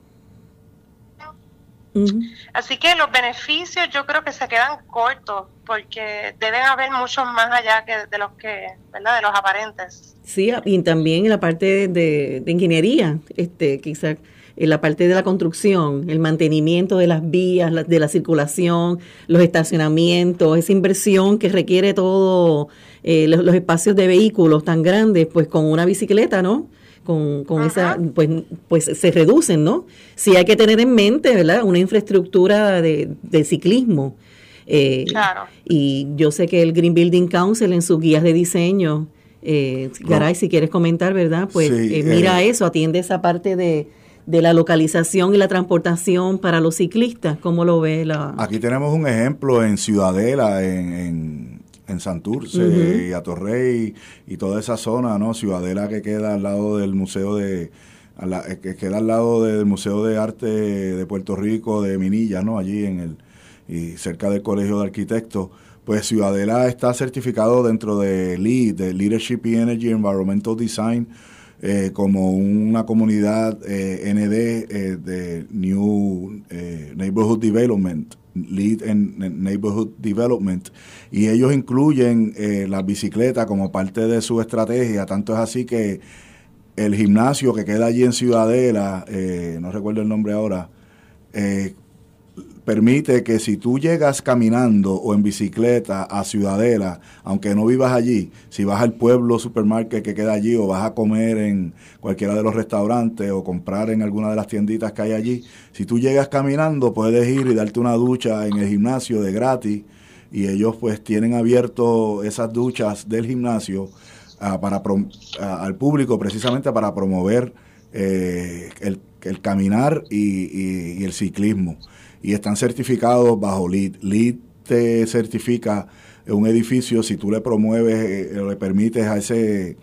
Así que los beneficios yo creo que se quedan cortos porque deben haber muchos más allá que de los que, ¿verdad? De los aparentes. Sí, y también en la parte de, ingeniería, este, quizás en la parte de la construcción, el mantenimiento de las vías, de la circulación, los estacionamientos, esa inversión que requiere todo eh, los, espacios de vehículos tan grandes, pues con una bicicleta, ¿no? con, con esa, pues, pues se reducen, ¿no? Sí hay que tener en mente, ¿verdad? Una infraestructura de, de ciclismo. Eh, claro. Y yo sé que el Green Building Council en sus guías de diseño Eh, Garay, si quieres comentar, ¿verdad? Pues eh, mira eso, atiende esa parte de, de la localización y la transportación para los ciclistas. ¿Cómo lo ve la...? Aquí tenemos un ejemplo en Ciudadela, en, en, Santurce y Atorrey y toda esa zona, ¿no? Ciudadela que queda al lado del Museo de... Eh, que queda al lado del Museo de Arte de Puerto Rico, de Minilla, ¿no? Allí en el... y cerca del Colegio de Arquitectos pues Ciudadela está certificado dentro de LEED, de Leadership in Energy Environmental Design, eh, como una comunidad eh, ND eh, de New Neighborhood Development, Lead en Neighborhood Development, y ellos incluyen la bicicleta como parte de su estrategia, tanto es así que el gimnasio que queda allí en Ciudadela, no recuerdo el nombre ahora, permite que si tú llegas caminando o en bicicleta a Ciudadela, aunque no vivas allí, si vas al pueblo supermarket que queda allí o vas a comer en cualquiera de los restaurantes o comprar en alguna de las tienditas que hay allí, si tú llegas caminando puedes ir y darte una ducha en el gimnasio de gratis y ellos pues tienen abierto esas duchas del gimnasio ah, para al público precisamente para promover eh, el, caminar y el ciclismo y están certificados bajo LEED. LEED te certifica un edificio si tú le promueves eh, le permites a ese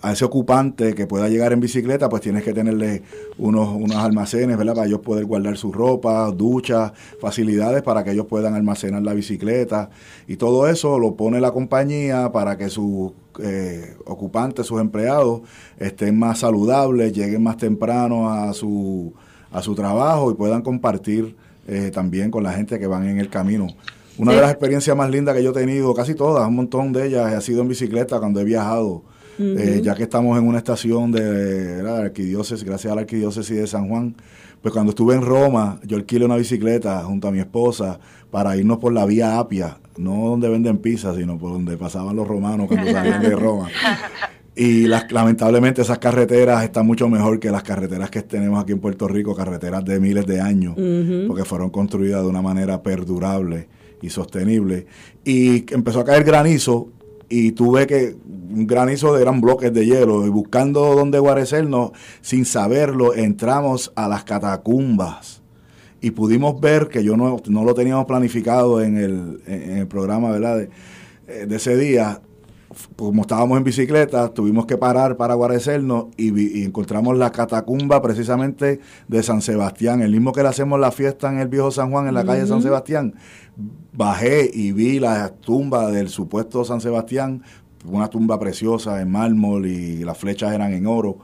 a ese ocupante que pueda llegar en bicicleta, pues tienes que tenerle unos, unos almacenes, ¿verdad? Para ellos poder guardar su ropa, duchas, facilidades para que ellos puedan almacenar la bicicleta. Y todo eso lo pone la compañía para que sus eh, ocupantes, sus empleados, estén más saludables, lleguen más temprano a su, a su trabajo y puedan compartir eh, también con la gente que van en el camino. Una de las experiencias más lindas que yo he tenido, casi todas, un montón de ellas, ha sido en bicicleta cuando he viajado. Eh, ya que estamos en una estación de, la arquidiócesis, gracias a la arquidiócesis de San Juan, pues cuando estuve en Roma, yo alquilé una bicicleta junto a mi esposa para irnos por la vía Apia, no donde venden pizza, sino por donde pasaban los romanos cuando salían de Roma. Y las, lamentablemente esas carreteras están mucho mejor que las carreteras que tenemos aquí en Puerto Rico, carreteras de miles de años, porque fueron construidas de una manera perdurable y sostenible. Y empezó a caer granizo y tuve que, un granizo de gran bloques de hielo, y buscando dónde guarecernos, sin saberlo, entramos a las catacumbas. Y pudimos ver que yo no, no lo teníamos planificado en el, en el programa, ¿verdad? De, eh, de ese día, como estábamos en bicicleta, tuvimos que parar para guarecernos y, encontramos la catacumba precisamente de San Sebastián, el mismo que le hacemos la fiesta en el viejo San Juan, en la calle San Sebastián. Bajé y vi la tumba del supuesto San Sebastián, una tumba preciosa en mármol y las flechas eran en oro.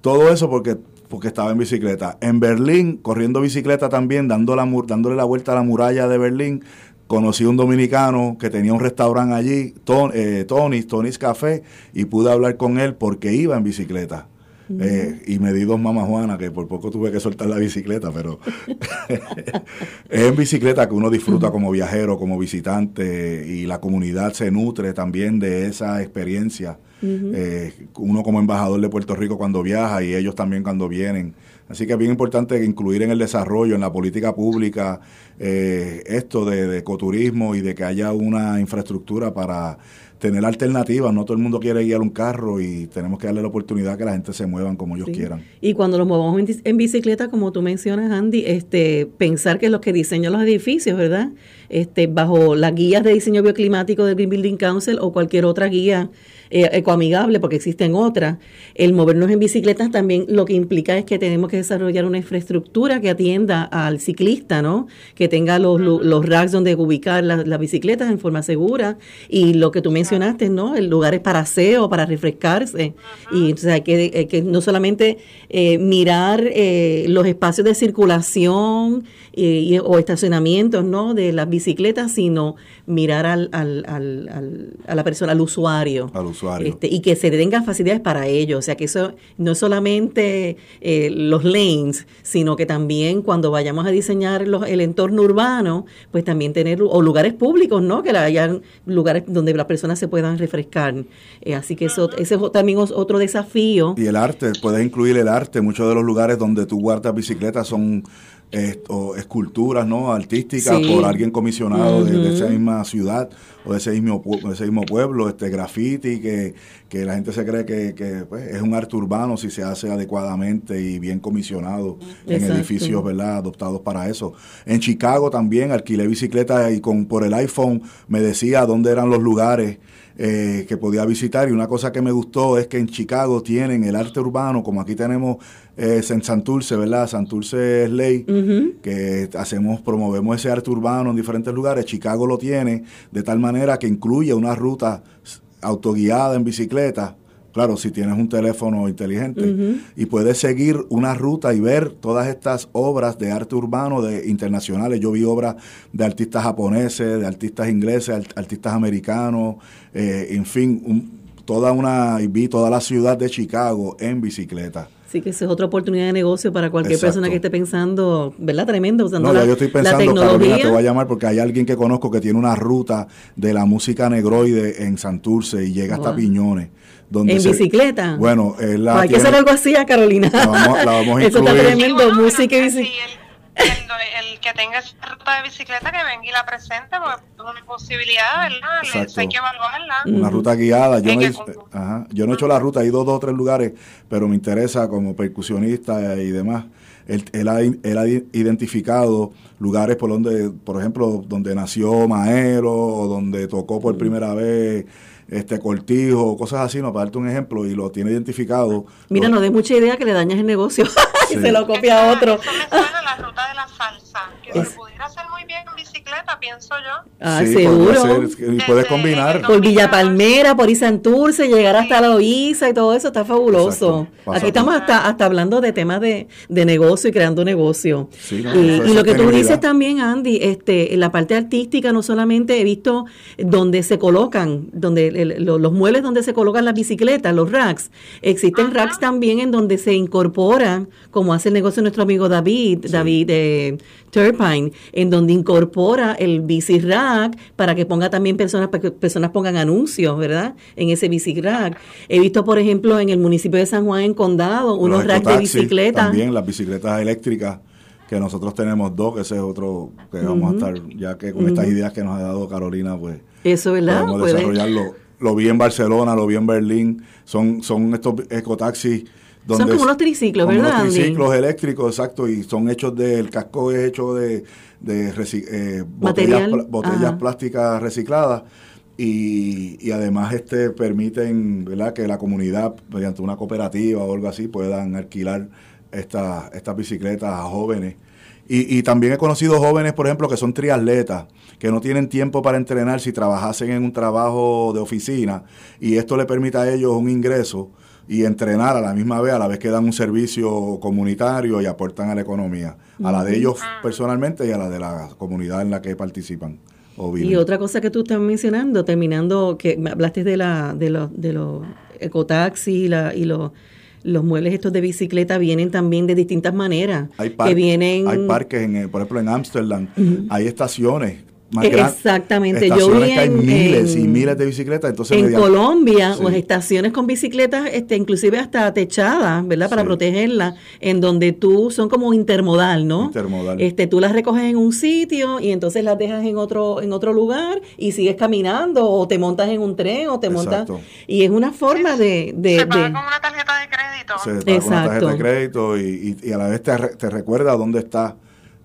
Todo eso porque porque estaba en bicicleta. En Berlín, corriendo bicicleta también, dando la, dándole la vuelta a la muralla de Berlín, conocí un dominicano que tenía un restaurante allí, eh, Tony's, Tony's Café, y pude hablar con él porque iba en bicicleta. Eh, y me di dos mamás Juana, que por poco tuve que soltar la bicicleta, pero es en bicicleta que uno disfruta como viajero, como visitante, y la comunidad se nutre también de esa experiencia. Eh, uno como embajador de Puerto Rico cuando viaja y ellos también cuando vienen. Así que es bien importante incluir en el desarrollo, en la política pública, eh, esto de, ecoturismo y de que haya una infraestructura para tener alternativas. No todo el mundo quiere guiar un carro y tenemos que darle la oportunidad a que la gente se muevan como ellos quieran. Y cuando nos movamos en, bicicleta, como tú mencionas, Andy, este, pensar que los que diseñan los edificios, ¿verdad? Este, bajo las guías de diseño bioclimático del Green Building Council o cualquier otra guía eh, ecoamigable, porque existen otras. El movernos en bicicletas también lo que implica es que tenemos que desarrollar una infraestructura que atienda al ciclista, ¿no? Que tenga los, los racks donde ubicar las bicicletas en forma segura y lo que tú mencionaste, ¿no? El lugares para aseo, para refrescarse. Y entonces hay que, que no solamente eh, mirar eh, los espacios de circulación y, o estacionamientos, ¿no? De las bicicletas, sino mirar al, al, al, a la persona, al usuario. Al usuario. Este, y que se tengan facilidades para ello. O sea, que eso no es solamente eh, los lanes, sino que también cuando vayamos a diseñar el entorno urbano, pues también tener, o lugares públicos, ¿no? Que hayan lugares donde las personas se puedan refrescar. Eh, así que eso, ese es también otro desafío. Y el arte, puedes incluir el arte. Muchos de los lugares donde tú guardas bicicletas son o esculturas no artísticas por alguien comisionado de, esa misma ciudad o de ese mismo, de ese mismo pueblo, este graffiti que, que la gente se cree que, pues, es un arte urbano si se hace adecuadamente y bien comisionado en edificios verdad adoptados para eso. En Chicago también alquilé bicicleta y con por el iPhone me decía dónde eran los lugares eh, que podía visitar y una cosa que me gustó es que en Chicago tienen el arte urbano, como aquí tenemos eh, en Santurce, ¿verdad? Santurce es ley, que hacemos, promovemos ese arte urbano en diferentes lugares. Chicago lo tiene de tal manera que incluye una ruta autoguiada en bicicleta Claro, si tienes un teléfono inteligente y puedes seguir una ruta y ver todas estas obras de arte urbano de internacionales. Yo vi obras de artistas japoneses, de artistas ingleses, artistas americanos, eh, en fin, toda una y vi toda la ciudad de Chicago en bicicleta. Sí, que esa es otra oportunidad de negocio para cualquier persona que esté pensando, ¿verdad? Tremendo, usando no, yo estoy pensando, Carolina, te voy a llamar porque hay alguien que conozco que tiene una ruta de la música negroide en Santurce y llega hasta Piñones en bicicleta. Bueno, la hay que hacer algo así a Carolina. La vamos, la vamos a Eso está tremendo, música y bicicleta. El, que tenga esa ruta de bicicleta que venga y la presente, porque es una posibilidad, ¿verdad? hay que evaluarla. Una ruta guiada. Yo, no he, ajá, yo no he hecho la ruta, he ido dos o tres lugares, pero me interesa como percusionista y demás. Él, él, ha, él, ha, identificado lugares por donde, por ejemplo, donde nació Maero o donde tocó por primera vez este cortijo, cosas así, no para darte un ejemplo, y lo tiene identificado. Mira, no de mucha idea que le dañas el negocio y se lo copia a otro. Eso me suena la ruta de la salsa, que se pudiera hacer muy bien en bicicleta, pienso yo. Ah, seguro. y puedes combinar. Por Villa Palmera, por Isanturce, llegar hasta la Loíza y todo eso está fabuloso. Aquí estamos hasta, hasta hablando de temas de, de negocio y creando negocio. y, y lo que tú dices también, Andy, este, en la parte artística no solamente he visto donde se colocan, donde los muebles donde se colocan las bicicletas, los racks. Existen racks también en donde se incorporan, como hace el negocio nuestro amigo David, David de En donde incorpora el bici rack para que ponga también personas, para que personas pongan anuncios, ¿verdad? En ese bici rack. He visto, por ejemplo, en el municipio de San Juan, en Condado, unos racks de bicicletas. También las bicicletas eléctricas que nosotros tenemos dos, que ese es otro que vamos a estar, ya que con estas ideas que nos ha dado Carolina, pues eso, ¿verdad? podemos desarrollarlo lo vi en Barcelona, lo vi en Berlín, son, son estos ecotaxis donde son como los triciclos, ¿verdad? Los triciclos eléctricos, exacto, y son hechos de, el casco es hecho de, de eh, botellas, botellas plásticas recicladas y, y, además este permiten, ¿verdad? Que la comunidad, mediante una cooperativa o algo así, puedan alquilar estas estas bicicletas a jóvenes y, y, también he conocido jóvenes, por ejemplo, que son triatletas, que no tienen tiempo para entrenar si trabajasen en un trabajo de oficina y esto le permite a ellos un ingreso y entrenar a la misma vez, a la vez que dan un servicio comunitario y aportan a la economía, a la de ellos personalmente y a la de la comunidad en la que participan. y otra cosa que tú estás mencionando, terminando, que hablaste de, la, de los de los ecotaxis y, la, y los los muebles estos de bicicleta vienen también de distintas maneras. Hay, que vienen... hay parques, en, por ejemplo en Ámsterdam, hay estaciones Exactamente, yo vi en, hay miles y miles de bicicletas. Entonces en Colombia, o estaciones con bicicletas, este, inclusive hasta techadas, ¿verdad? Para protegerlas, en donde tú son como intermodal, ¿no? Intermodal. Este, tú las recoges en un sitio y entonces las dejas en otro en otro lugar y sigues caminando o te montas en un tren o te montas y es una forma de, de, se paga con una tarjeta de crédito. Se paga con una tarjeta de crédito y, y, a la vez te, te recuerda dónde está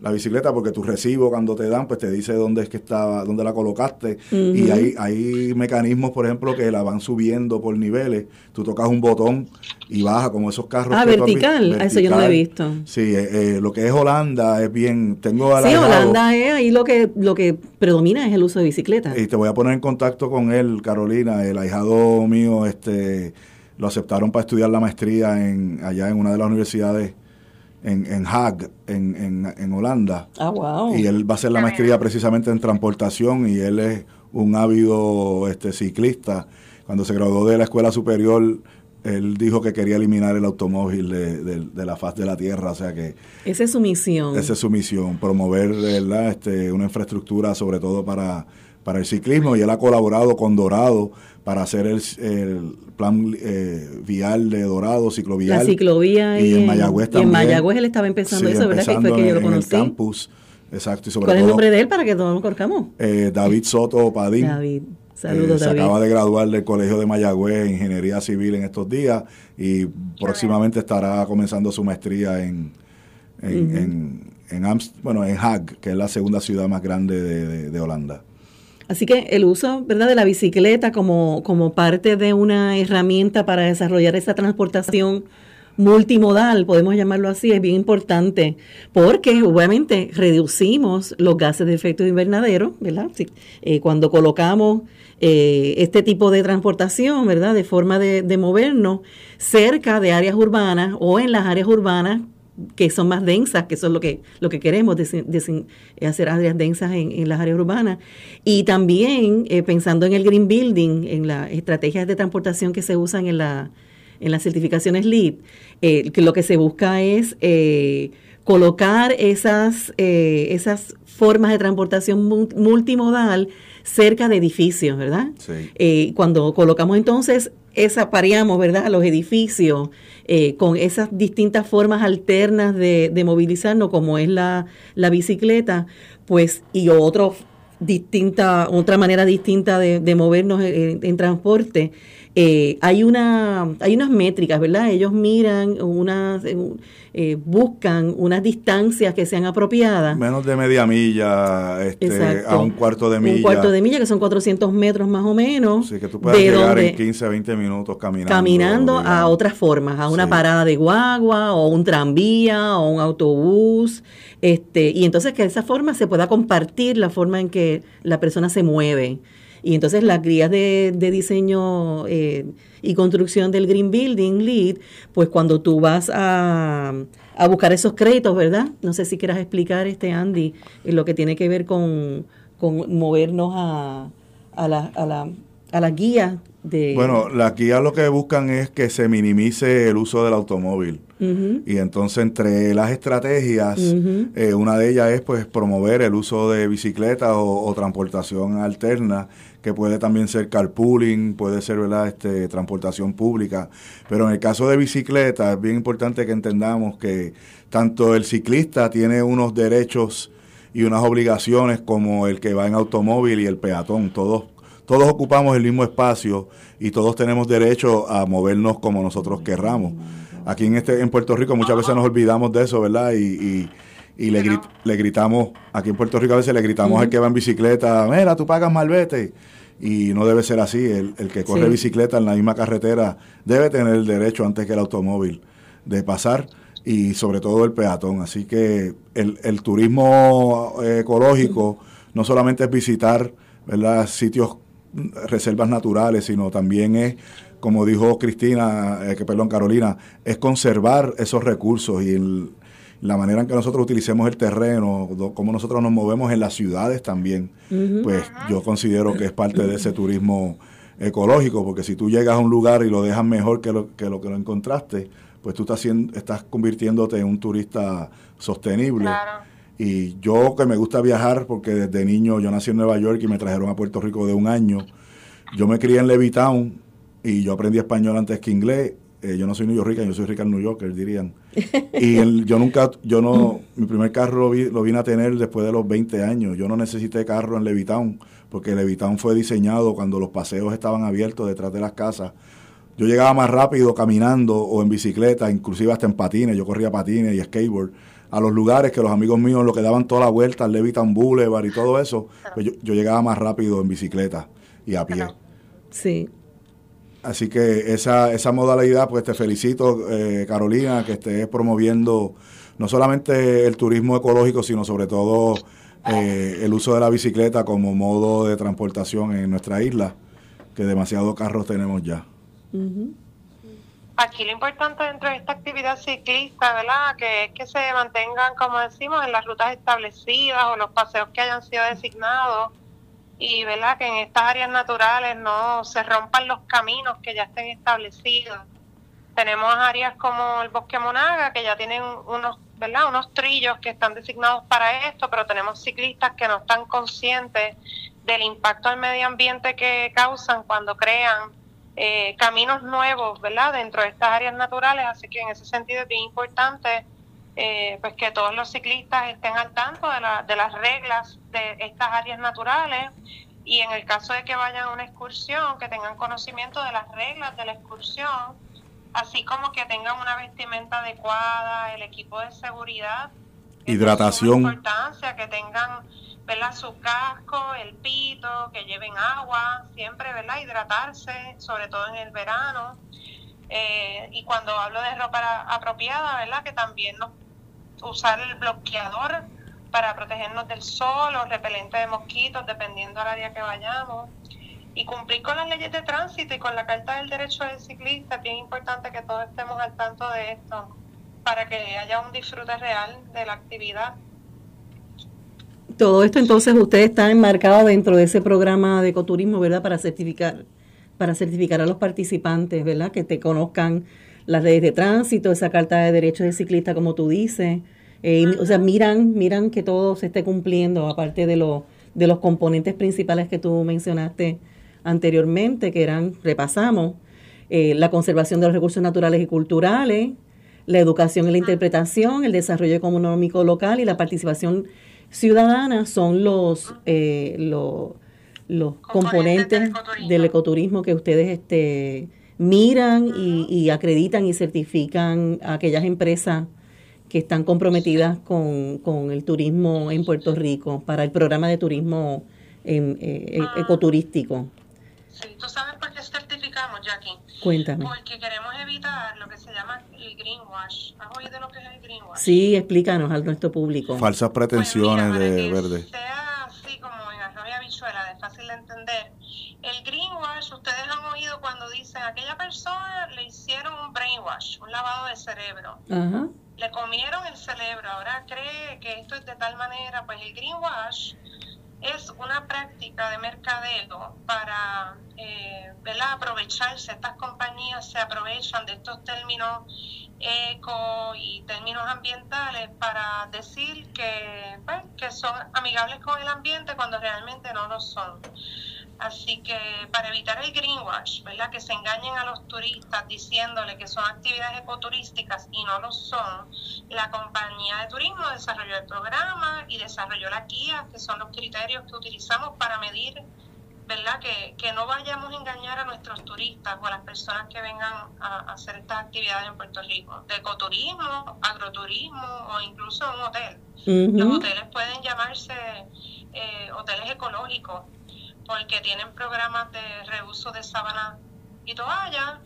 la bicicleta porque tu recibo cuando te dan pues te dice dónde es que estaba dónde la colocaste. Y hay hay mecanismos por ejemplo que la van subiendo por niveles. Tú tocas un botón y baja como esos carros ah vertical. eso yo no lo he visto. Sí eh, eh, lo que es Holanda es bien tengo sí Holanda es ahí lo que lo que predomina es el uso de bicicleta. Y te voy a poner en contacto con él Carolina. El ahijado mío este lo aceptaron para estudiar la maestría en allá en una de las universidades en, en Haag, en, en, en Holanda. Ah, wow. Y él va a hacer la maestría precisamente en transportación y él es un ávido este, ciclista. Cuando se graduó de la escuela superior, él dijo que quería eliminar el automóvil de, de, la faz de la tierra, o sea que... Esa es su misión. Esa es su misión, promover ¿verdad? Este, una infraestructura sobre todo para, para el ciclismo y él ha colaborado con Dorado para hacer el, plan eh, vial de Dorado, ciclovial. La ciclovía y, en Mayagüez también. en Mayagüez él estaba empezando eso, ¿verdad? Que fue que yo lo conocí. En el campus, exacto. Y sobre ¿Cuál es el nombre de él para que todos nos conozcamos? Eh, David Soto Padín. David. Saludos, eh, se acaba de graduar del Colegio de Mayagüez en Ingeniería Civil en estos días y próximamente estará comenzando su maestría en, en, en, bueno, en Haag, que es la segunda ciudad más grande de Holanda. Así que el uso ¿verdad? de la bicicleta como, como parte de una herramienta para desarrollar esa transportación multimodal, podemos llamarlo así, es bien importante, porque obviamente reducimos los gases de efecto invernadero, ¿verdad? Eh, cuando colocamos eh, este tipo de transportación, ¿verdad? De forma de, de movernos cerca de áreas urbanas o en las áreas urbanas que son más densas, que eso es lo que, lo que queremos, hacer áreas densas en, las áreas urbanas. Y también eh, pensando en el green building, en las estrategias de transportación que se usan en, la, en las certificaciones LEED, eh, que lo que se busca es eh, colocar esas, esas formas de transportación multimodal cerca de edificios, ¿verdad? Sí. cuando colocamos entonces esa, pareamos, ¿verdad?, a los edificios eh, con esas distintas formas alternas de, de movilizarnos, como es la, la bicicleta, pues, y otro distinta, otra manera distinta de, de movernos en transporte, eh, hay, una, hay unas métricas, ¿verdad? Ellos miran, unas, eh, buscan unas distancias que sean apropiadas. Menos de media milla, este, a un cuarto de milla. Un cuarto de milla, que son 400 metros más o menos. Sí, que tú puedes llegar en 15, 20 minutos caminando. Caminando a otras formas, a una parada de guagua, o un tranvía, o un autobús. Este, y entonces que de esa forma se pueda compartir la forma en que la persona se mueve. Y entonces las guías de, diseño eh, y construcción del Green Building Lead, pues cuando tú vas a, a, buscar esos créditos, ¿verdad? No sé si quieras explicar, este Andy, lo que tiene que ver con, con movernos a, a, la, a, la, a las guías de... Bueno, las guías lo que buscan es que se minimice el uso del automóvil. Y entonces entre las estrategias, eh, una de ellas es pues promover el uso de bicicletas o, o, transportación alterna que puede también ser carpooling, puede ser ¿verdad? Este, transportación pública, pero en el caso de bicicleta es bien importante que entendamos que tanto el ciclista tiene unos derechos y unas obligaciones como el que va en automóvil y el peatón, todos todos ocupamos el mismo espacio y todos tenemos derecho a movernos como nosotros querramos. Aquí en este en Puerto Rico muchas veces nos olvidamos de eso, ¿verdad? y y le, le, gritamos, aquí en Puerto Rico a veces le gritamos al que va en bicicleta, mira, tú pagas malvete. Y no debe ser así, el, el que corre bicicleta en la misma carretera debe tener el derecho antes que el automóvil de pasar y sobre todo el peatón. Así que el, el turismo eh, ecológico no solamente es visitar ¿verdad? sitios, reservas naturales, sino también es como dijo Cristina, eh, que perdón, Carolina, es conservar esos recursos y el, la manera en que nosotros utilicemos el terreno, cómo nosotros nos movemos en las ciudades también, pues yo considero que es parte de ese turismo ecológico, porque si tú llegas a un lugar y lo dejas mejor que lo que lo, que lo encontraste, pues tú estás, estás convirtiéndote en un turista sostenible. Y yo que me gusta viajar, porque desde niño yo nací en Nueva York y me trajeron a Puerto Rico de un año, yo me crié en Levittown y yo aprendí español antes que inglés eh, yo no soy New Yorker, yo soy Ricardo New Yorker, dirían. Y yo nunca, yo no, mi primer carro lo, vine a tener después de los 20 años. Yo no necesité carro en Levitown, porque Levitown fue diseñado cuando los paseos estaban abiertos detrás de las casas. Yo llegaba más rápido caminando o en bicicleta, inclusive hasta en patines, yo corría patines y skateboard, a los lugares que los amigos míos lo que daban toda la vuelta, Levitown Boulevard y todo eso, pues yo, yo llegaba más rápido en bicicleta y a pie. Sí, Así que esa, esa modalidad, pues te felicito, eh, Carolina, que estés promoviendo no solamente el turismo ecológico, sino sobre todo eh, el uso de la bicicleta como modo de transportación en nuestra isla, que demasiados carros tenemos ya. Aquí lo importante dentro de esta actividad ciclista, ¿verdad? Que es que se mantengan, como decimos, en las rutas establecidas o los paseos que hayan sido designados y verdad que en estas áreas naturales no se rompan los caminos que ya estén establecidos. Tenemos áreas como el Bosque Monaga que ya tienen unos, ¿verdad? unos trillos que están designados para esto, pero tenemos ciclistas que no están conscientes del impacto al medio ambiente que causan cuando crean eh, caminos nuevos, ¿verdad? Dentro de estas áreas naturales, así que en ese sentido es bien importante eh, pues que todos los ciclistas estén al tanto de, de las reglas de estas áreas naturales y en el caso de que vayan a una excursión, que tengan conocimiento de las reglas de la excursión, así como que tengan una vestimenta adecuada, el equipo de seguridad. Hidratación. importancia, que tengan ¿verdad? su casco, el pito, que lleven agua, siempre, ¿verdad? Hidratarse, sobre todo en el verano. Eh, y cuando hablo de ropa apropiada, ¿verdad? Que también no, usar el bloqueador para protegernos del sol o repelente de mosquitos, dependiendo del área que vayamos. Y cumplir con las leyes de tránsito y con la Carta del Derecho del Ciclista, es bien importante que todos estemos al tanto de esto, para que haya un disfrute real de la actividad. Todo esto entonces usted está enmarcado dentro de ese programa de ecoturismo, ¿verdad? Para certificar, para certificar a los participantes, ¿verdad? Que te conozcan las leyes de tránsito, esa carta de derechos de ciclista, como tú dices. Eh, o sea, miran, miran que todo se esté cumpliendo, aparte de, lo, de los componentes principales que tú mencionaste anteriormente, que eran, repasamos, eh, la conservación de los recursos naturales y culturales, la educación y la interpretación, el desarrollo económico local y la participación ciudadana son los, eh, los, componentes, del, ecoturismo. que ustedes este, miran y, acreditan y certifican a aquellas empresas que están comprometidas con, el turismo en Puerto Rico para el programa de turismo eh, e, ah. ecoturístico. Sí, ¿tú sabes por qué certificamos, Jackie? Cuéntame. Porque queremos evitar lo que se llama el greenwash. ¿Has oído lo que es el greenwash? Sí, explícanos al nuestro público. Falsas pretensiones pues de verde. Sea así como en arroz y habichuela, de fácil de entender el greenwash, ustedes han dicen, aquella persona le hicieron un brainwash, un lavado de cerebro. Le comieron el cerebro, ahora cree que esto es de tal manera, pues el greenwash es una práctica de mercadeo para eh, aprovecharse. Estas compañías se aprovechan de estos términos eco y términos ambientales para decir que, pues, que son amigables con el ambiente cuando realmente no lo son. Así que para evitar el greenwash, ¿verdad? Que se engañen a los turistas diciéndole que son actividades ecoturísticas y no lo son, la compañía de turismo desarrolló el programa y desarrolló la guía, que son los criterios que utilizamos para medir, ¿verdad? Que, que no vayamos a engañar a nuestros turistas o a las personas que vengan a, hacer estas actividades en Puerto Rico, de ecoturismo, agroturismo o incluso un hotel. Los hoteles pueden llamarse eh, hoteles ecológicos porque tienen programas de reuso de sábanas y toallas,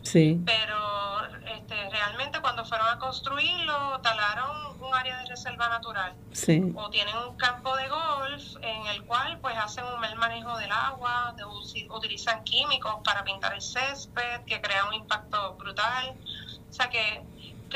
pero este, realmente cuando fueron a construirlo talaron un área de reserva natural. O tienen un campo de golf en el cual pues hacen un mal manejo del agua, de, utilizan químicos para pintar el césped que crea un impacto brutal, o sea que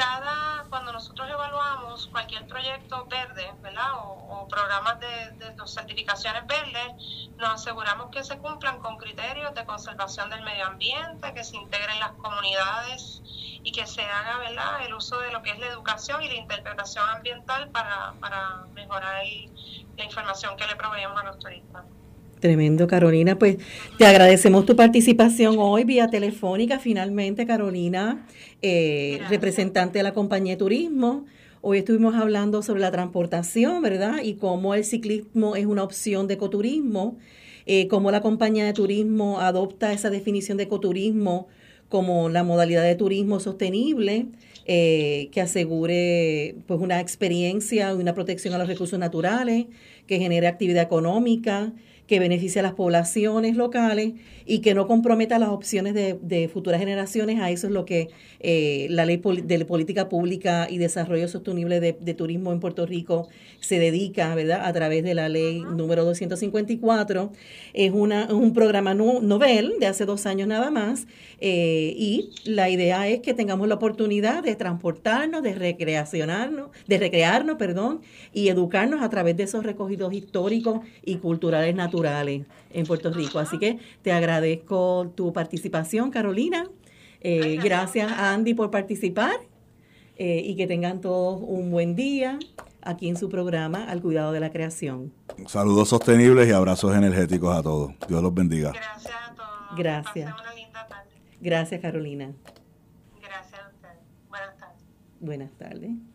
cada, cuando nosotros evaluamos cualquier proyecto verde, ¿verdad? O, programas de, de, certificaciones verdes, nos aseguramos que se cumplan con criterios de conservación del medio ambiente, que se integren las comunidades y que se haga, ¿verdad? El uso de lo que es la educación y la interpretación ambiental para, para mejorar la información que le proveemos a los turistas. Tremendo, Carolina. Pues te agradecemos tu participación hoy vía telefónica, finalmente, Carolina, eh, representante de la compañía de turismo. Hoy estuvimos hablando sobre la transportación, ¿verdad? Y cómo el ciclismo es una opción de ecoturismo, eh, cómo la compañía de turismo adopta esa definición de ecoturismo como la modalidad de turismo sostenible eh, que asegure pues una experiencia y una protección a los recursos naturales, que genere actividad económica, que beneficie a las poblaciones locales y que no comprometa las opciones de, futuras generaciones. A eso es lo que eh, la ley de política pública y desarrollo sostenible de, turismo en Puerto Rico se dedica, ¿verdad? A través de la ley número 254. Es una, un programa novel de hace dos años nada más eh, y la idea es que tengamos la oportunidad de transportarnos, de recreacionarnos, de recrearnos, perdón, y educarnos a través de esos recogidos históricos y culturales naturales en Puerto Rico. Así que te agradezco tu participación, Carolina. Eh, gracias, Andy, por participar eh, y que tengan todos un buen día. aquí en su programa Al Cuidado de la Creación. Saludos sostenibles y abrazos energéticos a todos. Dios los bendiga. Gracias a todos. Gracias. Pasen una linda tarde. Gracias, Carolina. Gracias a ustedes. Buenas tardes. Buenas tardes.